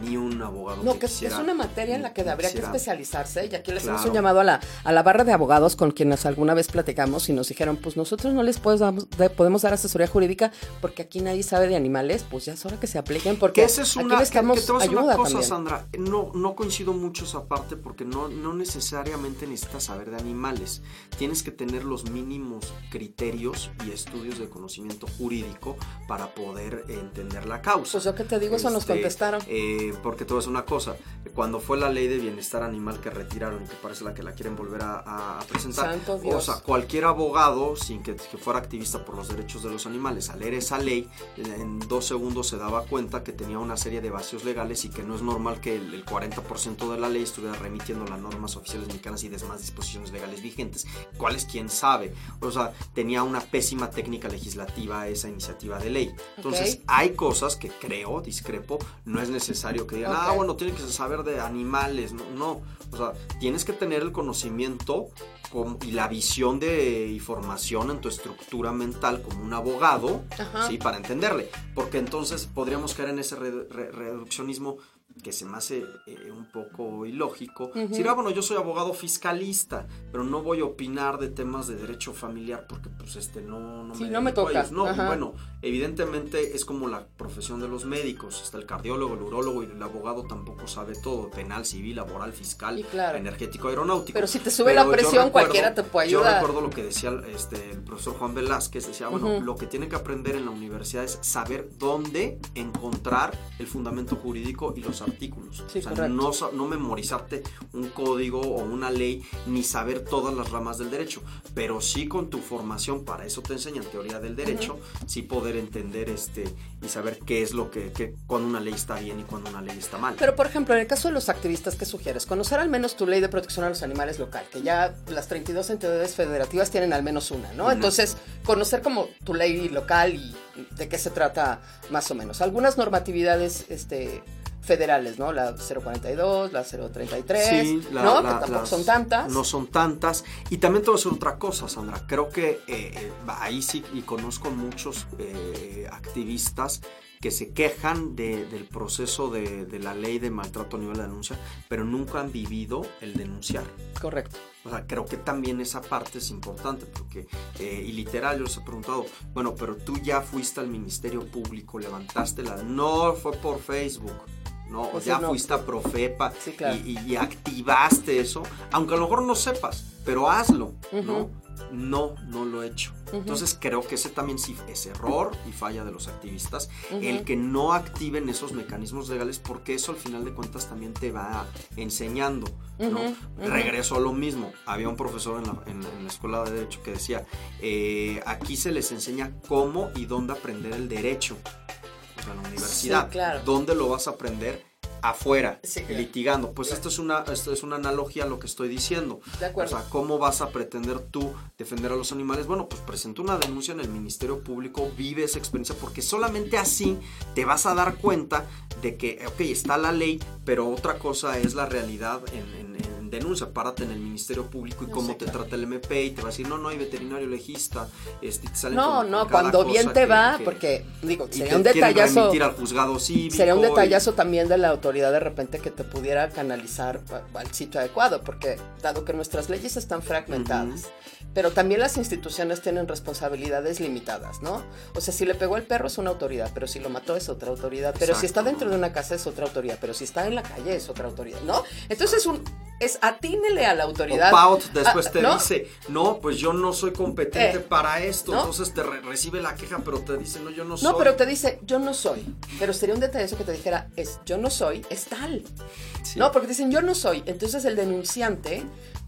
ni un abogado No, que que es, una materia en la que habría que especializarse. Y aquí les Claro. un llamado a la, a la barra de abogados con quienes alguna vez platicamos y nos dijeron, pues nosotros no les podemos, de- podemos dar asesoría jurídica porque aquí nadie sabe de animales, pues ya es hora que se apliquen porque Que esa es aquí una, necesitamos que te ayuda una cosa, también. Sandra. No, no coincido mucho esa parte porque no, no necesariamente necesitas saber de animales. Tienes que tener los mínimos criterios y estudios de conocimiento jurídico para poder entender la causa. Pues yo que te digo, eso nos Este, contestaron. eh, porque te voy a decir una cosa. Cuando fue la ley de bienestar animal que retiraron y que parece la que la quieren volver a, presentar. Santo O sea, cualquier abogado, sin que, que fuera activista por los derechos de los animales, al leer esa ley, en, dos segundos se daba cuenta que tenía una serie de vacíos legales y que no es normal que el, el 40% de la ley estuviera remitiendo las normas oficiales mexicanas y demás disposiciones legales vigentes. ¿Cuáles? ¿Quién sabe? O sea, tenía una pésima técnica legislativa esa iniciativa de ley. Entonces, hay cosas que creo, discrepo, no es necesario veterinario que digan, ah, bueno, tienes que saber de animales. No, no, o sea, tienes que tener el conocimiento y la visión de información en tu estructura mental como un abogado, ¿sí? Para entenderle. Porque entonces podríamos caer en ese reduccionismo que se me hace eh, un poco ilógico. Uh bueno, yo soy abogado fiscalista, pero no voy a opinar de temas de derecho familiar porque pues este no, no, me, no me toca. No, bueno, evidentemente es como la profesión de los médicos, está el cardiólogo, el urólogo y el abogado tampoco sabe todo, penal, civil, laboral, fiscal, energético, aeronáutico. Pero si te sube la presión, cualquiera te puede ayudar. Yo recuerdo lo que decía este, el profesor Juan Velázquez, decía, bueno, lo que tiene que aprender en la universidad es saber dónde encontrar el fundamento jurídico y los artículos. o sea, no, no memorizarte un código o una ley ni saber todas las ramas del derecho, pero sí con tu formación, para eso te enseñan teoría del derecho, sí poder entender este y saber qué es lo que, que, cuando una ley está bien y cuando una ley está mal. Pero por ejemplo, en el caso de los activistas, ¿qué sugieres? Conocer al menos tu ley de protección a los animales local, que ya las 32 entidades federativas tienen al menos una, ¿no? Entonces, conocer como tu ley local y de qué se trata más o menos. Algunas normatividades este federales, ¿no? La 042, la 033, sí, ¿no? que tampoco son tantas. No son tantas. Y también te voy a decir otra cosa, Sandra. Creo que eh, eh, ahí sí, y conozco muchos eh, activistas que se quejan del proceso de, de, la ley de maltrato a nivel de denuncia, pero nunca han vivido el denunciar. Correcto. O sea, creo que también esa parte es importante porque, y literal, yo les he preguntado, bueno, pero tú ya fuiste al Ministerio Público, levantaste la... No fue por Facebook, ¿no? O ya fuiste a Profepa y, activaste eso, aunque a lo mejor no sepas, pero hazlo, ¿no? No, no lo he hecho. Entonces creo que ese también sí es error y falla de los activistas, el que no activen esos mecanismos legales, porque eso al final de cuentas también te va enseñando, ¿no? Regreso a lo mismo. Había un profesor en la, escuela de Derecho que decía, eh, aquí se les enseña cómo y dónde aprender el derecho en la universidad. claro. ¿Dónde lo vas a aprender? Afuera, litigando. Pues esto es una esto es una analogía a lo que estoy diciendo. De acuerdo. O sea, ¿cómo vas a pretender tú defender a los animales? Bueno, pues presenta una denuncia en el Ministerio Público, vive esa experiencia, porque solamente así te vas a dar cuenta de que, ok, está la ley, pero otra cosa es la realidad en denuncia, párate en el Ministerio Público y cómo te trata el MP y te va a decir, no, no hay veterinario legista. Este, no, no, cuando bien te va, porque digo, sería un detallazo. al juzgado cívico sería un detallazo también de la autoridad de repente que te pudiera canalizar al sitio adecuado, porque dado que nuestras leyes están fragmentadas, pero también las instituciones tienen responsabilidades limitadas, ¿no? O sea, si le pegó el perro es una autoridad, pero si lo mató es otra autoridad, pero si está dentro de una casa es otra autoridad, pero si está en la calle es otra autoridad, ¿no? Entonces es un es atínele a la autoridad. O después ah, te dice, no, pues yo no soy competente eh, para esto. Entonces te recibe la queja, pero te dice, no, yo no soy. No, pero te dice, yo no soy. Pero sería un detalle eso que te dijera, es yo no soy, es tal. No, porque dicen, yo no soy. Entonces el denunciante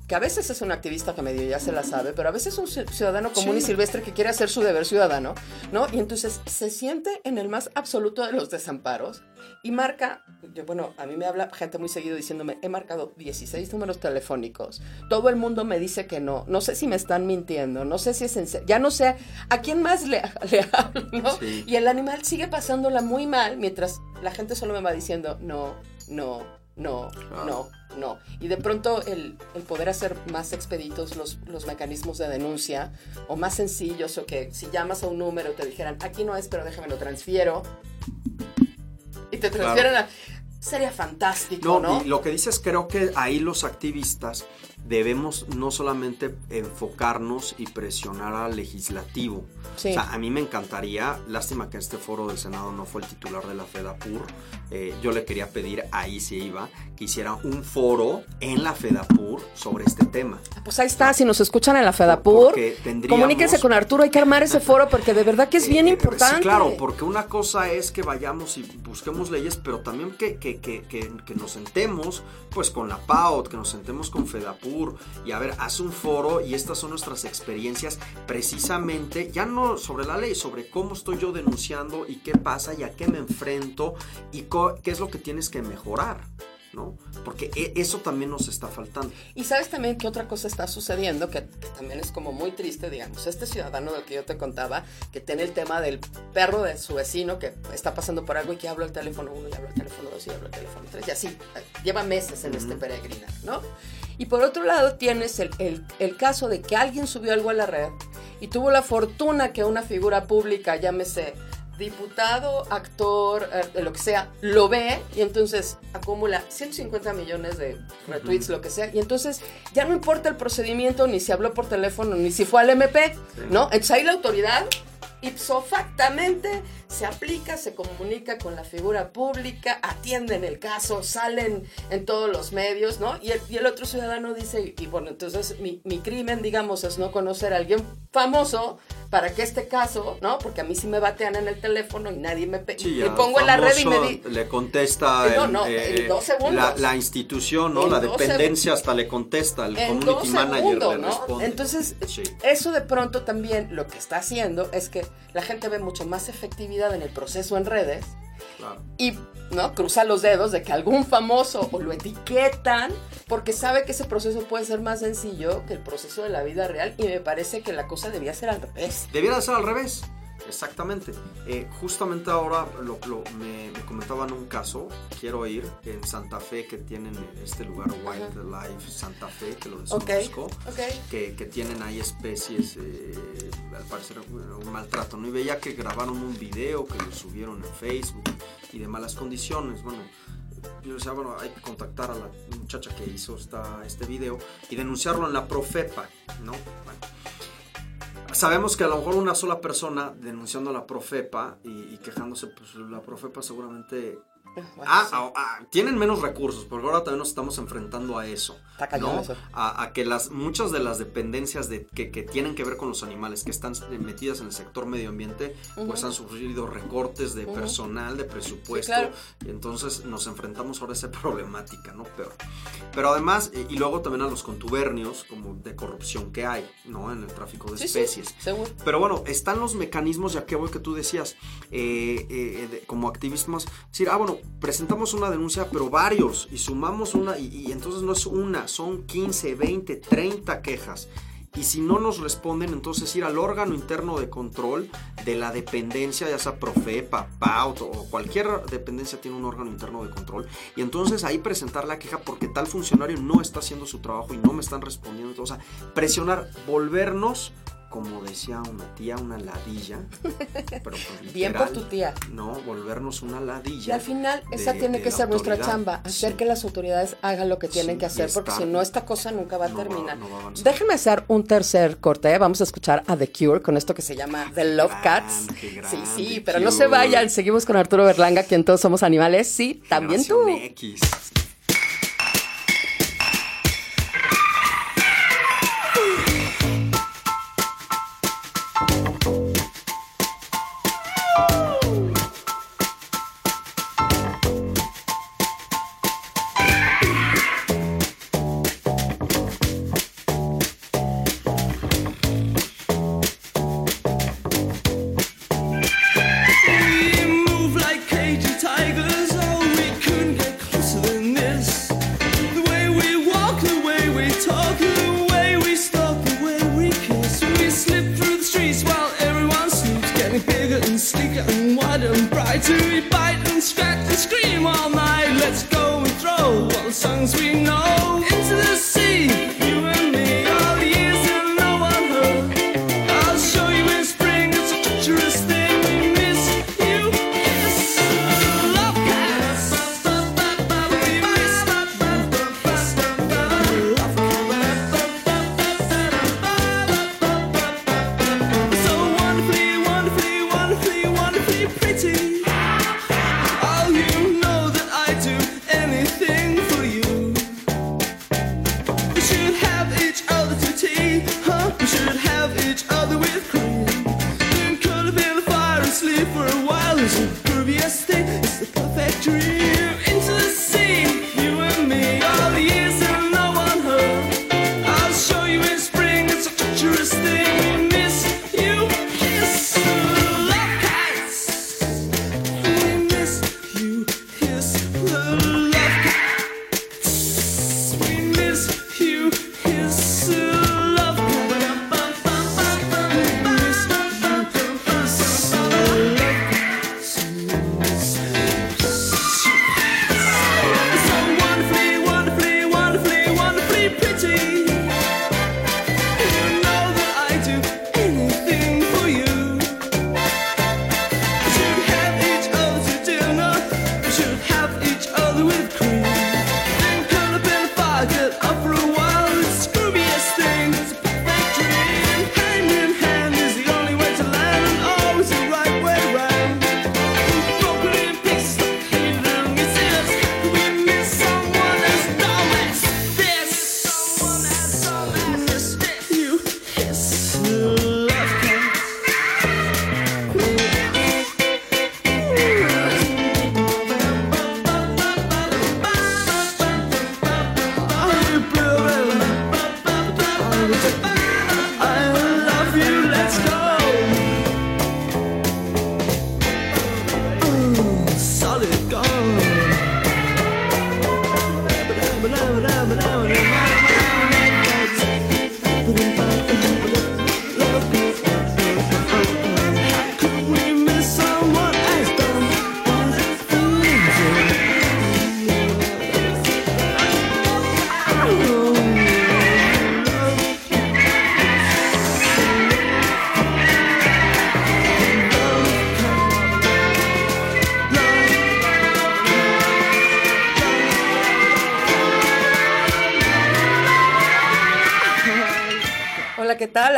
que a veces es un activista que medio ya se la sabe, pero a veces es un ciudadano común y silvestre que quiere hacer su deber ciudadano, ¿no? Y entonces se siente en el más absoluto de los desamparos y marca, yo, bueno, a mí me habla gente muy seguido diciéndome, he marcado 16 números telefónicos, todo el mundo me dice que no, no sé si me están mintiendo, no sé si es en serio, ya no sé a quién más le, hablo, ¿no? Y el animal sigue pasándola muy mal mientras la gente solo me va diciendo, no, no, no, no, no. Y de pronto el, poder hacer más expeditos los, los, mecanismos de denuncia o más sencillos o que si llamas a un número te dijeran, aquí no es, pero déjame lo transfiero. Te transfieren a... Sería fantástico, ¿no? Y lo que dices, creo que ahí los activistas debemos no solamente enfocarnos y presionar al legislativo. O sea, a mí me encantaría, lástima que este foro del Senado no fue el titular de la FEDAPUR, eh, yo le quería pedir, ahí se iba, que hiciera un foro en la FEDAPUR sobre este tema. Pues ahí está, si nos escuchan en la FEDAPUR, comuníquense con Arturo, hay que armar ese foro porque de verdad que es bien eh, importante. Sí, claro, porque una cosa es que vayamos y busquemos leyes, pero también que, que, que, que nos sentemos pues con la PAOT, que nos sentemos con FEDAPUR, y a ver, haz un foro y estas son nuestras experiencias precisamente, ya no sobre la ley, sobre cómo estoy yo denunciando y qué pasa y a qué me enfrento y qué es lo que tienes que mejorar. ¿No? Porque e, eso también nos está faltando. Y sabes también que otra cosa está sucediendo, que, también es como muy triste, digamos, este ciudadano del que yo te contaba, que tiene el tema del perro de su vecino que está pasando por algo y que habla el teléfono uno y habla el teléfono dos y habla el teléfono tres, y así, lleva meses en este peregrinar, ¿no? Y por otro lado tienes el, el, el, caso de que alguien subió algo a la red y tuvo la fortuna que una figura pública, llámese diputado, actor, eh, lo que sea, lo ve y entonces acumula 150 millones de retweets, lo que sea, y entonces ya no importa el procedimiento, ni si habló por teléfono, ni si fue al MP, ¿no? Entonces ahí la autoridad ipso factamente se aplica, se comunica con la figura pública, atienden el caso, salen en todos los medios, ¿no? Y el, otro ciudadano dice, y bueno, entonces mi, mi, crimen, digamos, es no conocer a alguien famoso para que este caso, ¿no? Porque a mí sí me batean en el teléfono y nadie me... le pongo en la red y me... Di le contesta no, no, en dos segundos. La, institución, ¿no? la dependencia hasta le contesta, el community manager le responde. Entonces, eso de pronto también lo que está haciendo es que la gente ve mucho más efectividad en el proceso en redes y ¿no? cruza los dedos de que algún famoso o lo etiquetan porque sabe que ese proceso puede ser más sencillo que el proceso de la vida real y me parece que la cosa debía ser al revés. Debiera ser al revés. Exactamente. Eh, justamente ahora lo, me, comentaban un caso, quiero ir en Santa Fe, que tienen este lugar Wildlife Santa Fe, que lo desconozco, Que, que, tienen ahí especies, eh, al parecer un maltrato, ¿no? Y veía que grabaron un video, que lo subieron en Facebook y de malas condiciones, bueno yo decía, bueno, hay que contactar a la muchacha que hizo esta, este video y denunciarlo en la Profepa, ¿no? Bueno, sabemos que a lo mejor una sola persona denunciando a la Profepa y, quejándose, pues la Profepa seguramente Ah, ah, ah, tienen menos recursos, porque ahora también nos estamos enfrentando a eso. ¿no? A, que las muchas de las dependencias de, que, tienen que ver con los animales, que están metidas en el sector medio ambiente, pues han sufrido recortes de personal, de presupuesto. y entonces nos enfrentamos ahora a esa problemática, ¿no? Pero, pero además, y luego también a los contubernios, como de corrupción que hay, ¿no? En el tráfico de especies. Pero bueno, están los mecanismos, ya que voy que tú decías, eh, eh, como activismos, decir, ah, bueno, presentamos una denuncia, pero varios, y sumamos una, y, entonces no es una, son 15, 20, 30 quejas. Y si no nos responden, entonces ir al órgano interno de control de la dependencia, ya sea Profepa, PAUT o cualquier dependencia tiene un órgano interno de control. Y entonces ahí presentar la queja porque tal funcionario no está haciendo su trabajo y no me están respondiendo. O sea, presionar, volvernos como decía una tía, una ladilla. Pero Bien por tu tía. No, volvernos una ladilla. Y al final, esa tiene que ser nuestra chamba, hacer que las autoridades hagan lo que tienen que hacer, porque si no, esta cosa nunca va a terminar. Déjenme hacer un tercer corte. Vamos a escuchar a The Cure con esto que se llama The Love Cats. sí, sí, pero no se vayan. Seguimos con Arturo Berlanga, quien todos somos animales. Sí, también tú. tal,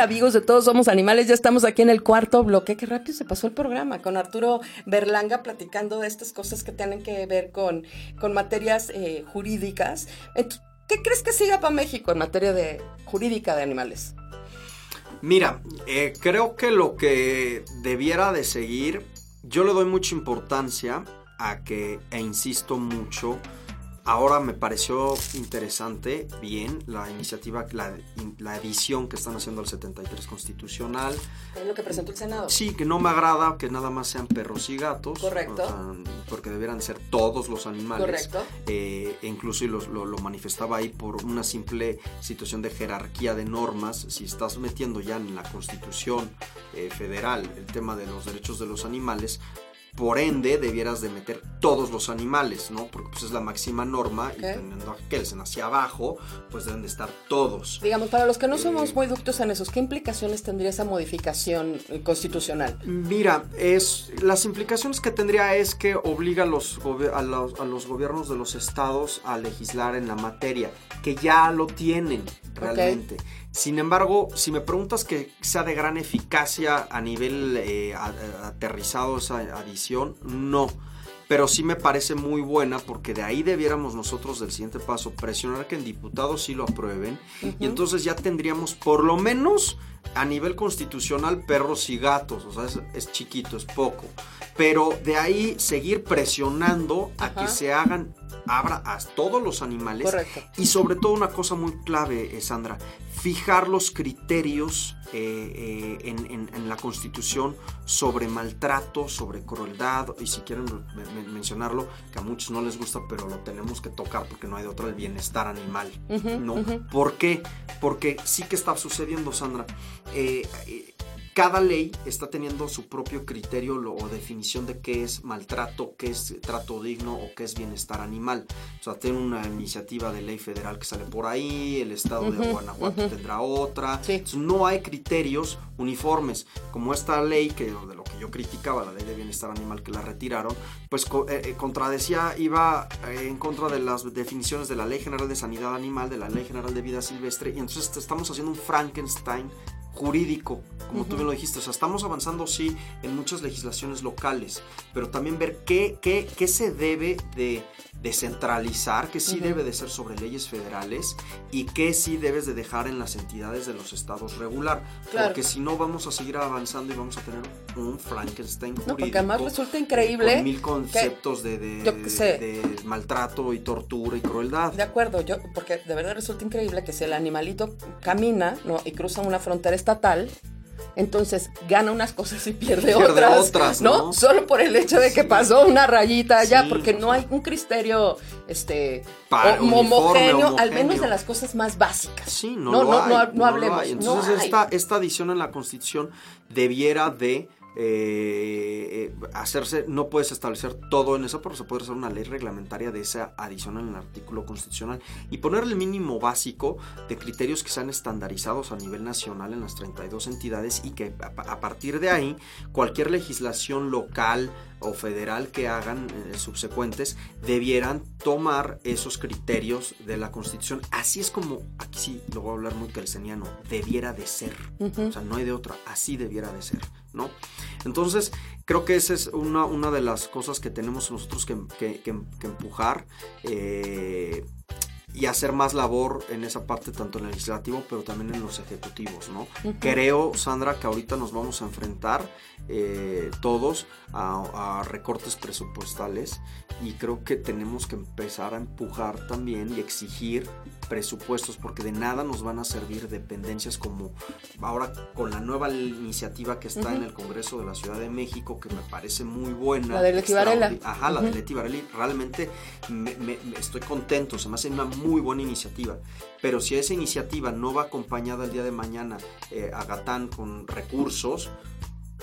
amigos de Todos Somos Animales? Ya estamos aquí en el cuarto bloque. Qué rápido se pasó el programa con Arturo Berlanga platicando de estas cosas que tienen que ver con, con materias eh, jurídicas. ¿Qué crees que siga para México en materia de jurídica de animales? Mira, eh, creo que lo que debiera de seguir, yo le doy mucha importancia a que, e insisto mucho, Ahora me pareció interesante, bien, la iniciativa, la, edición que están haciendo el 73 constitucional. Es lo que presentó el Senado. Sí, que no me agrada que nada más sean perros y gatos. Correcto. porque debieran ser todos los animales. Correcto. Eh, e incluso lo, lo, manifestaba ahí por una simple situación de jerarquía de normas. Si estás metiendo ya en la constitución eh, federal el tema de los derechos de los animales, por ende debieras de meter todos los animales, ¿no? Porque pues es la máxima norma y teniendo a hacia abajo, pues deben de estar todos. Digamos, para los que no eh, somos muy ductos en esos, ¿qué implicaciones tendría esa modificación eh, constitucional? Mira, es las implicaciones que tendría es que obliga a los, a los, gobiernos de los estados a legislar en la materia, que ya lo tienen realmente. Sin embargo, si me preguntas que sea de gran eficacia a nivel eh, aterrizado esa adición, no. Pero sí me parece muy buena porque de ahí debiéramos nosotros del siguiente paso presionar que en diputados sí lo aprueben y entonces ya tendríamos por lo menos a nivel constitucional perros y gatos, o sea, es, es chiquito, es poco. Pero de ahí seguir presionando a que se hagan abra a todos los animales. Correcto. Y sobre todo una cosa muy clave, eh, Sandra, fijar los criterios eh, eh, en, la Constitución sobre maltrato, sobre crueldad, y si quieren mencionarlo, que a muchos no les gusta, pero lo tenemos que tocar porque no hay de otra, el bienestar animal. ¿no? ¿Por qué? Porque sí que está sucediendo, Sandra cada ley está teniendo su propio criterio o definición de qué es maltrato, qué es trato digno o qué es bienestar animal. O sea, tiene una iniciativa de ley federal que sale por ahí, el estado de Guanajuato tendrá otra. no hay criterios uniformes. Como esta ley, que de lo que yo criticaba, la ley de bienestar animal que la retiraron, pues eh, eh, contradecía, iba eh, en contra de las definiciones de la Ley General de Sanidad Animal, de la Ley General de Vida Silvestre, y entonces estamos haciendo un Frankenstein jurídico, como tú me lo dijiste. O sea, estamos avanzando, sí, en muchas legislaciones locales, pero también ver qué, qué, qué se debe de descentralizar, que sí debe de ser sobre leyes federales y que sí debes de dejar en las entidades de los estados regular. Porque si no, vamos a seguir avanzando y vamos a tener un Frankenstein jurídico. No, porque además resulta increíble. Con mil conceptos de, de, maltrato y tortura y crueldad. De acuerdo, yo, porque de verdad resulta increíble que si el animalito camina ¿no? y cruza una frontera estatal, entonces gana unas cosas y pierde, otras, ¿no? Solo por el hecho de que pasó una rayita allá, porque no hay un criterio este homogéneo, al menos de las cosas más básicas. Sí, no, no, no, hablemos. Entonces esta, esta adición en la Constitución debiera de eh, hacerse, no puedes establecer todo en eso, pero se puede hacer una ley reglamentaria de esa adición en el artículo constitucional y poner el mínimo básico de criterios que sean estandarizados a nivel nacional en las 32 entidades y que a, partir de ahí cualquier legislación local o federal que hagan eh, subsecuentes debieran tomar esos criterios de la constitución. Así es como, aquí sí lo voy a hablar muy calceniano, debiera de ser. O sea, no hay de otra, así debiera de ser. ¿No? Entonces, creo que esa es una, una de las cosas que tenemos nosotros que, empujar. Eh, y hacer más labor en esa parte, tanto en el legislativo, pero también en los ejecutivos, ¿no? Creo, Sandra, que ahorita nos vamos a enfrentar eh, todos a, recortes presupuestales y creo que tenemos que empezar a empujar también y exigir presupuestos porque de nada nos van a servir dependencias como ahora con la nueva iniciativa que está en el Congreso de la Ciudad de México que me parece muy buena. La de Leti Varela. Ajá, la de Leti Varela. Realmente me, estoy contento, se me hace una muy buena iniciativa. Pero si esa iniciativa no va acompañada el día de mañana eh, a Gatán con recursos,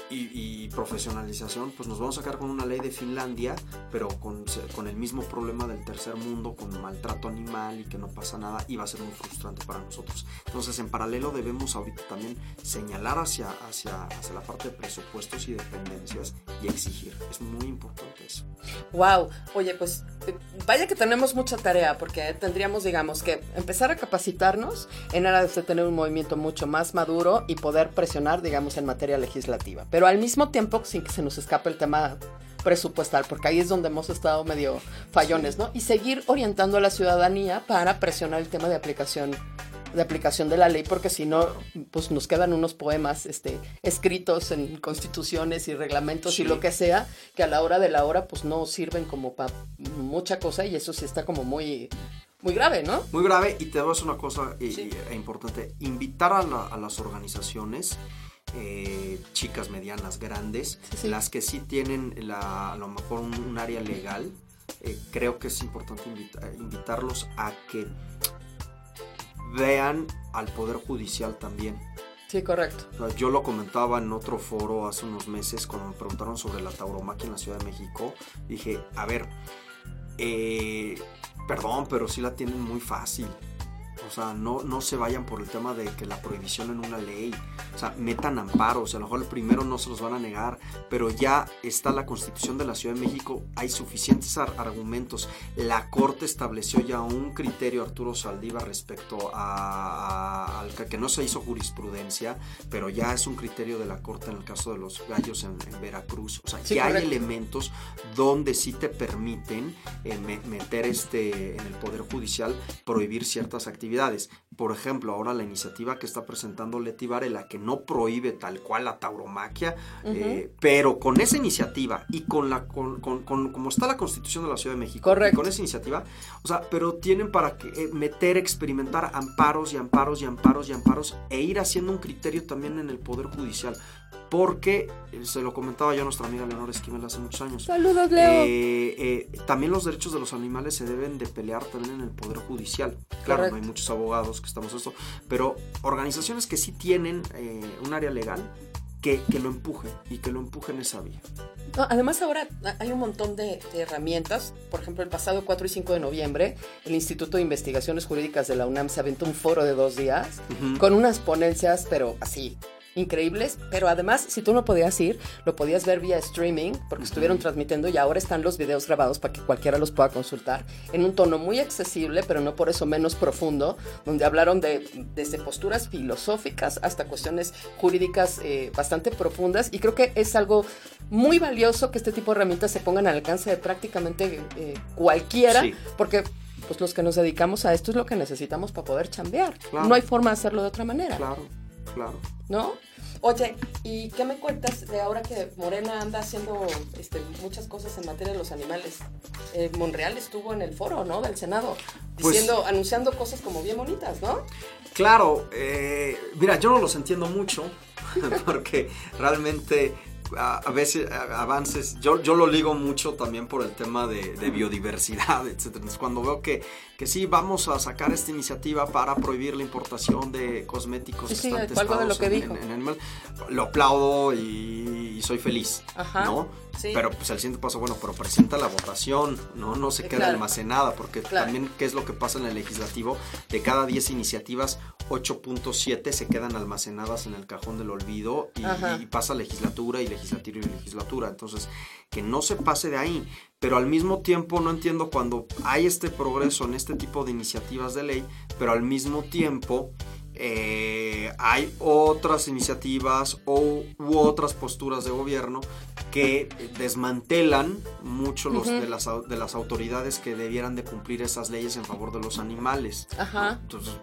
y, profesionalización, pues nos vamos a sacar con una ley de Finlandia, pero con, el mismo problema del tercer mundo, con maltrato animal y que no pasa nada, y va a ser muy frustrante para nosotros. Entonces, en paralelo debemos ahorita también señalar hacia, hacia, hacia la parte de presupuestos y dependencias y exigir. Es muy importante eso. Wow, oye, pues vaya que tenemos mucha tarea, porque tendríamos, digamos, que empezar a capacitarnos en aras de tener un movimiento mucho más maduro y poder presionar, digamos, en materia legislativa pero al mismo tiempo sin que se nos escape el tema presupuestal, porque ahí es donde hemos estado medio fallones, ¿no? Y seguir orientando a la ciudadanía para presionar el tema de aplicación de aplicación de la ley, porque si no, pues nos quedan unos poemas este, escritos en constituciones y reglamentos y lo que sea, que a la hora de la hora, pues no sirven como para mucha cosa y eso sí está como muy, muy grave, ¿no? Muy grave y te voy a una cosa eh, eh, importante, invitar a, a las organizaciones eh, chicas medianas, grandes, las que sí tienen la, a lo mejor un, área legal, eh, creo que es importante invitarlos a que vean al Poder Judicial también. Sí, correcto. Yo lo comentaba en otro foro hace unos meses cuando me preguntaron sobre la tauromaquia en la Ciudad de México. Dije, a ver, eh, perdón, pero sí la tienen muy fácil. O sea, no, no se vayan por el tema de que la prohibición en una ley. O sea, metan amparos. A lo mejor el primero no se los van a negar, pero ya está la Constitución de la Ciudad de México. Hay suficientes argumentos. La Corte estableció ya un criterio, Arturo Saldívar, respecto a, al que no se hizo jurisprudencia, pero ya es un criterio de la Corte en el caso de los gallos en, Veracruz. O sea, ya hay elementos donde sí te permiten eh, meter este, en el Poder Judicial prohibir ciertas actividades por ejemplo, ahora la iniciativa que está presentando Leti Varela, que no prohíbe tal cual la tauromaquia, eh, pero con esa iniciativa y con la con, como está la Constitución de la Ciudad de México, con esa iniciativa, o sea, pero tienen para que, eh, meter, experimentar amparos y amparos y amparos y amparos e ir haciendo un criterio también en el Poder Judicial porque eh, se lo comentaba yo a nuestra amiga Leonor Esquivel hace muchos años. Saludos, Leo. Eh, eh, también los derechos de los animales se deben de pelear también en el Poder Judicial. Claro, no hay muchos abogados que estamos en esto, pero organizaciones que sí tienen un área legal que, que, lo empujen y que lo empujen esa vía. además ahora hay un montón de, herramientas. Por ejemplo, el pasado 4 y 5 de noviembre, el Instituto de Investigaciones Jurídicas de la UNAM se aventó un foro de dos días con unas ponencias, pero así, increíbles, pero además si tú no podías ir, lo podías ver vía streaming porque estuvieron transmitiendo y ahora están los videos grabados para que cualquiera los pueda consultar en un tono muy accesible, pero no por eso menos profundo, donde hablaron de desde posturas filosóficas hasta cuestiones jurídicas eh, bastante profundas y creo que es algo muy valioso que este tipo de herramientas se pongan al alcance de prácticamente eh, cualquiera, porque pues los que nos dedicamos a esto es lo que necesitamos para poder chambear. No hay forma de hacerlo de otra manera. Claro, claro. ¿no? Oye, ¿y qué me cuentas de ahora que Morena anda haciendo este, muchas cosas en materia de los animales? Eh, Monreal estuvo en el foro, ¿no? Del Senado, pues diciendo, anunciando cosas como bien bonitas, ¿no? Claro, eh, mira, yo no los entiendo mucho, porque realmente a, veces avances, yo, yo lo ligo mucho también por el tema de, biodiversidad, etc. Entonces, cuando veo que, que sí, vamos a sacar esta iniciativa para prohibir la importación de cosméticos sí, que están de lo que dijo. En, lo aplaudo y, soy feliz, ¿no? Pero pues el siguiente paso, bueno, pero presenta la votación, ¿no? No se queda almacenada, porque también, ¿qué es lo que pasa en el legislativo? De cada 10 iniciativas, 8.7 se quedan almacenadas en el cajón del olvido y, pasa legislatura y legislatura y legislatura. Entonces, que no se pase de ahí. Pero al mismo tiempo no entiendo cuando hay este progreso en este tipo de iniciativas de ley, pero al mismo tiempo eh, hay otras iniciativas o, u otras posturas de gobierno que desmantelan mucho los de, las, de las autoridades que debieran de cumplir esas leyes en favor de los animales. Ajá. Entonces,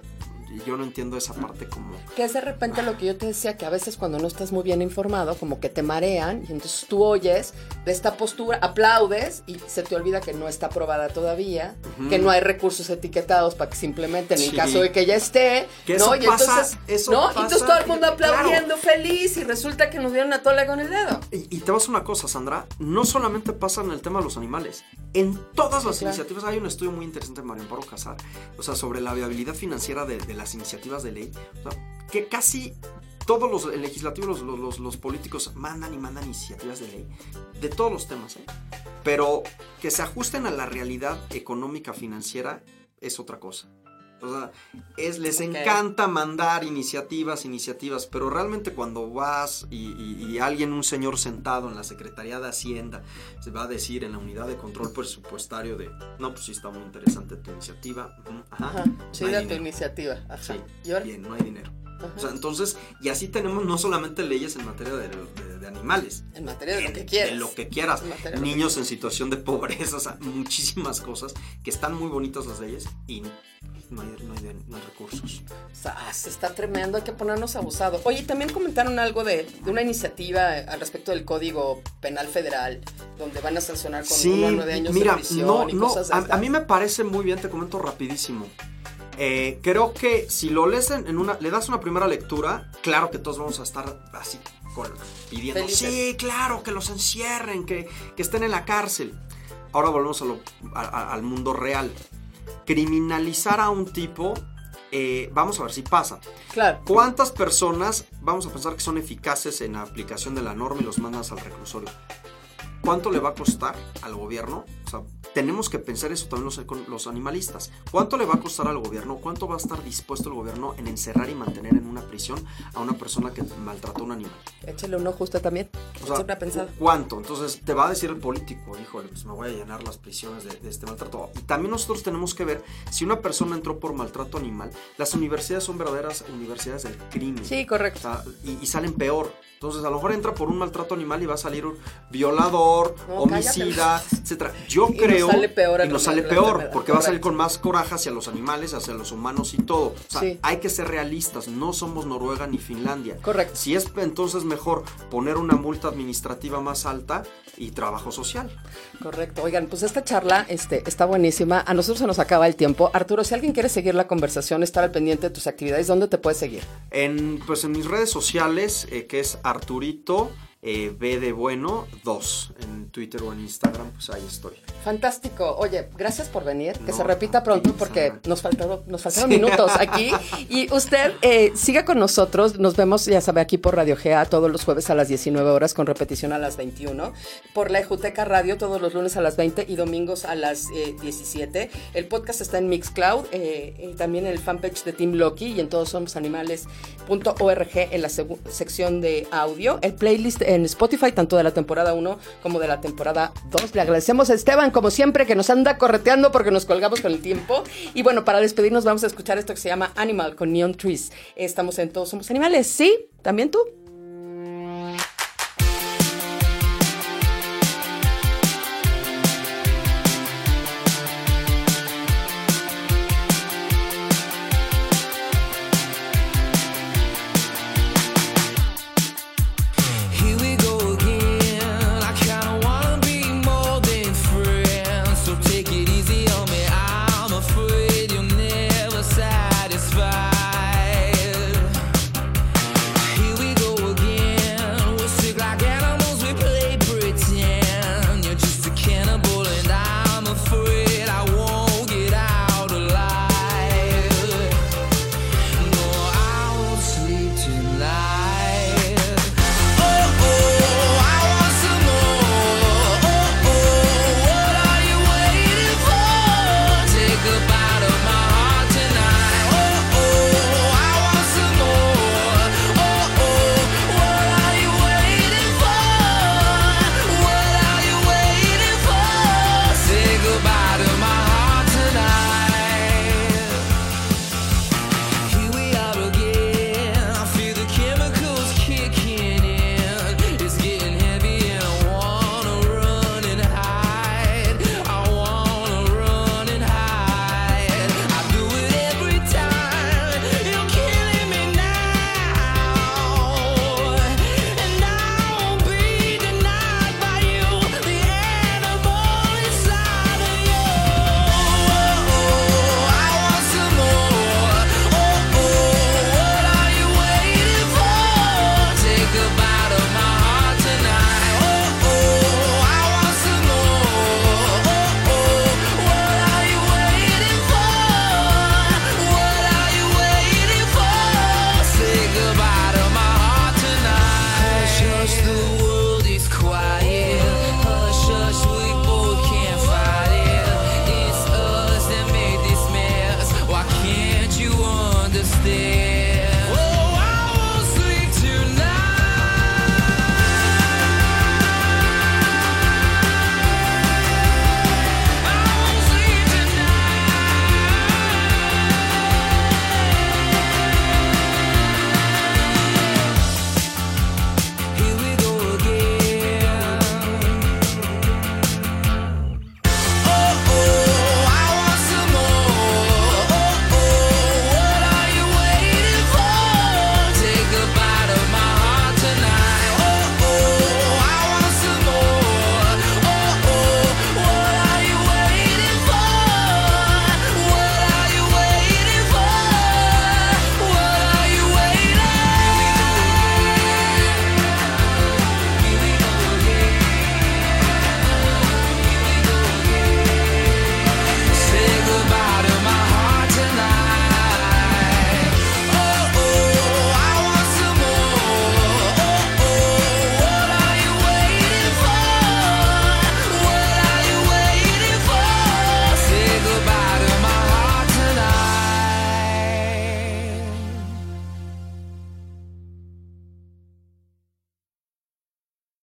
yo no entiendo esa parte como... Que es de repente lo que yo te decía, que a veces cuando no estás muy bien informado, como que te marean y entonces tú oyes de esta postura, aplaudes y se te olvida que no está aprobada todavía, que no hay recursos etiquetados para que simplemente en el caso de que ya esté, ¿no? y entonces, ¿no? y entonces todo el mundo aplaudiendo feliz y resulta que nos dieron a tole con el dedo. Y, te vas a una cosa, Sandra, no solamente pasa en el tema de los animales, en todas las iniciativas hay un estudio muy interesante de Mario Amparo Casar, o sea, sobre la viabilidad financiera de, de la las iniciativas de ley, que casi todos los legislativos, los, los, políticos mandan y mandan iniciativas de ley de todos los temas, ¿eh? pero que se ajusten a la realidad económica financiera es otra cosa. O sea, es, les encanta mandar iniciativas, iniciativas, pero realmente cuando vas y, alguien, un señor sentado en la Secretaría de Hacienda, se va a decir en la unidad de control presupuestario de, no, pues sí está muy interesante tu iniciativa. Ajá, sí, tu iniciativa. Sí, bien, no hay dinero. O sea, entonces, y así tenemos no solamente leyes en materia de, animales. En materia de lo que quieras. De lo que quieras. Niños en situación de pobreza, o sea, muchísimas cosas que están muy bonitas las leyes y no hay, recursos. se está tremendo, hay que ponernos abusados. Oye, también comentaron algo de, una iniciativa al respecto del Código Penal Federal, donde van a sancionar con uno a nueve años mira, de prisión y cosas a, a, mí me parece muy bien, te comento rapidísimo. Eh, creo que si lo lees en una, le das una primera lectura, claro que todos vamos a estar así pidiendo, sí, claro, que los encierren, que, estén en la cárcel. Ahora volvemos al mundo real criminalizar a un tipo, eh, vamos a ver si pasa. Claro. ¿Cuántas personas vamos a pensar que son eficaces en la aplicación de la norma y los mandas al reclusorio? ¿Cuánto le va a costar al gobierno? O sea, tenemos que pensar eso también los, los animalistas. ¿Cuánto le va a costar al gobierno? ¿Cuánto va a estar dispuesto el gobierno en encerrar y mantener en una prisión a una persona que maltrató a un animal? Échale un ojo usted también. Siempre ha pensado. ¿Cuánto? Entonces te va a decir el político, híjole, pues me voy a llenar las prisiones de, este maltrato. Y también nosotros tenemos que ver si una persona entró por maltrato animal, las universidades son verdaderas universidades del crimen. Sí, correcto. y, salen peor. Entonces a lo mejor entra por un maltrato animal y va a salir un violador, homicida, etcétera. Yo creo nos sale peor y nos sale peor, porque va a salir con más coraje hacia los animales, hacia los humanos y todo. O sea, hay que ser realistas, no somos Noruega ni Finlandia. Correcto. Si es entonces mejor poner una multa administrativa más alta y trabajo social. Correcto. Oigan, pues esta charla este, está buenísima. A nosotros se nos acaba el tiempo. Arturo, si alguien quiere seguir la conversación, estar al pendiente de tus actividades, ¿dónde te puedes seguir? En, pues en mis redes sociales, eh, que es Arturito eh, B de Bueno 2 en Twitter o en Instagram, pues ahí estoy. Fantástico. Oye, gracias por venir. Que se repita pronto porque nos faltaron, nos faltaron minutos aquí. Y usted eh, siga con nosotros. Nos vemos, ya sabe, aquí por Radio GA todos los jueves a las 19 horas con repetición a las 21. Por la Ejuteca Radio todos los lunes a las 20 y domingos a las 17. Eh, el podcast está en Mixcloud y también en el fanpage de Team Loki y en todos somos animales.org en la sección de audio. El playlist en Spotify, tanto de la temporada 1 como de la temporada 2. Le agradecemos a Esteban, como siempre, que nos anda correteando porque nos colgamos con el tiempo. Y bueno, para despedirnos vamos a escuchar esto que se llama Animal con Neon Trees. Estamos en Todos Somos Animales, ¿sí? ¿También tú?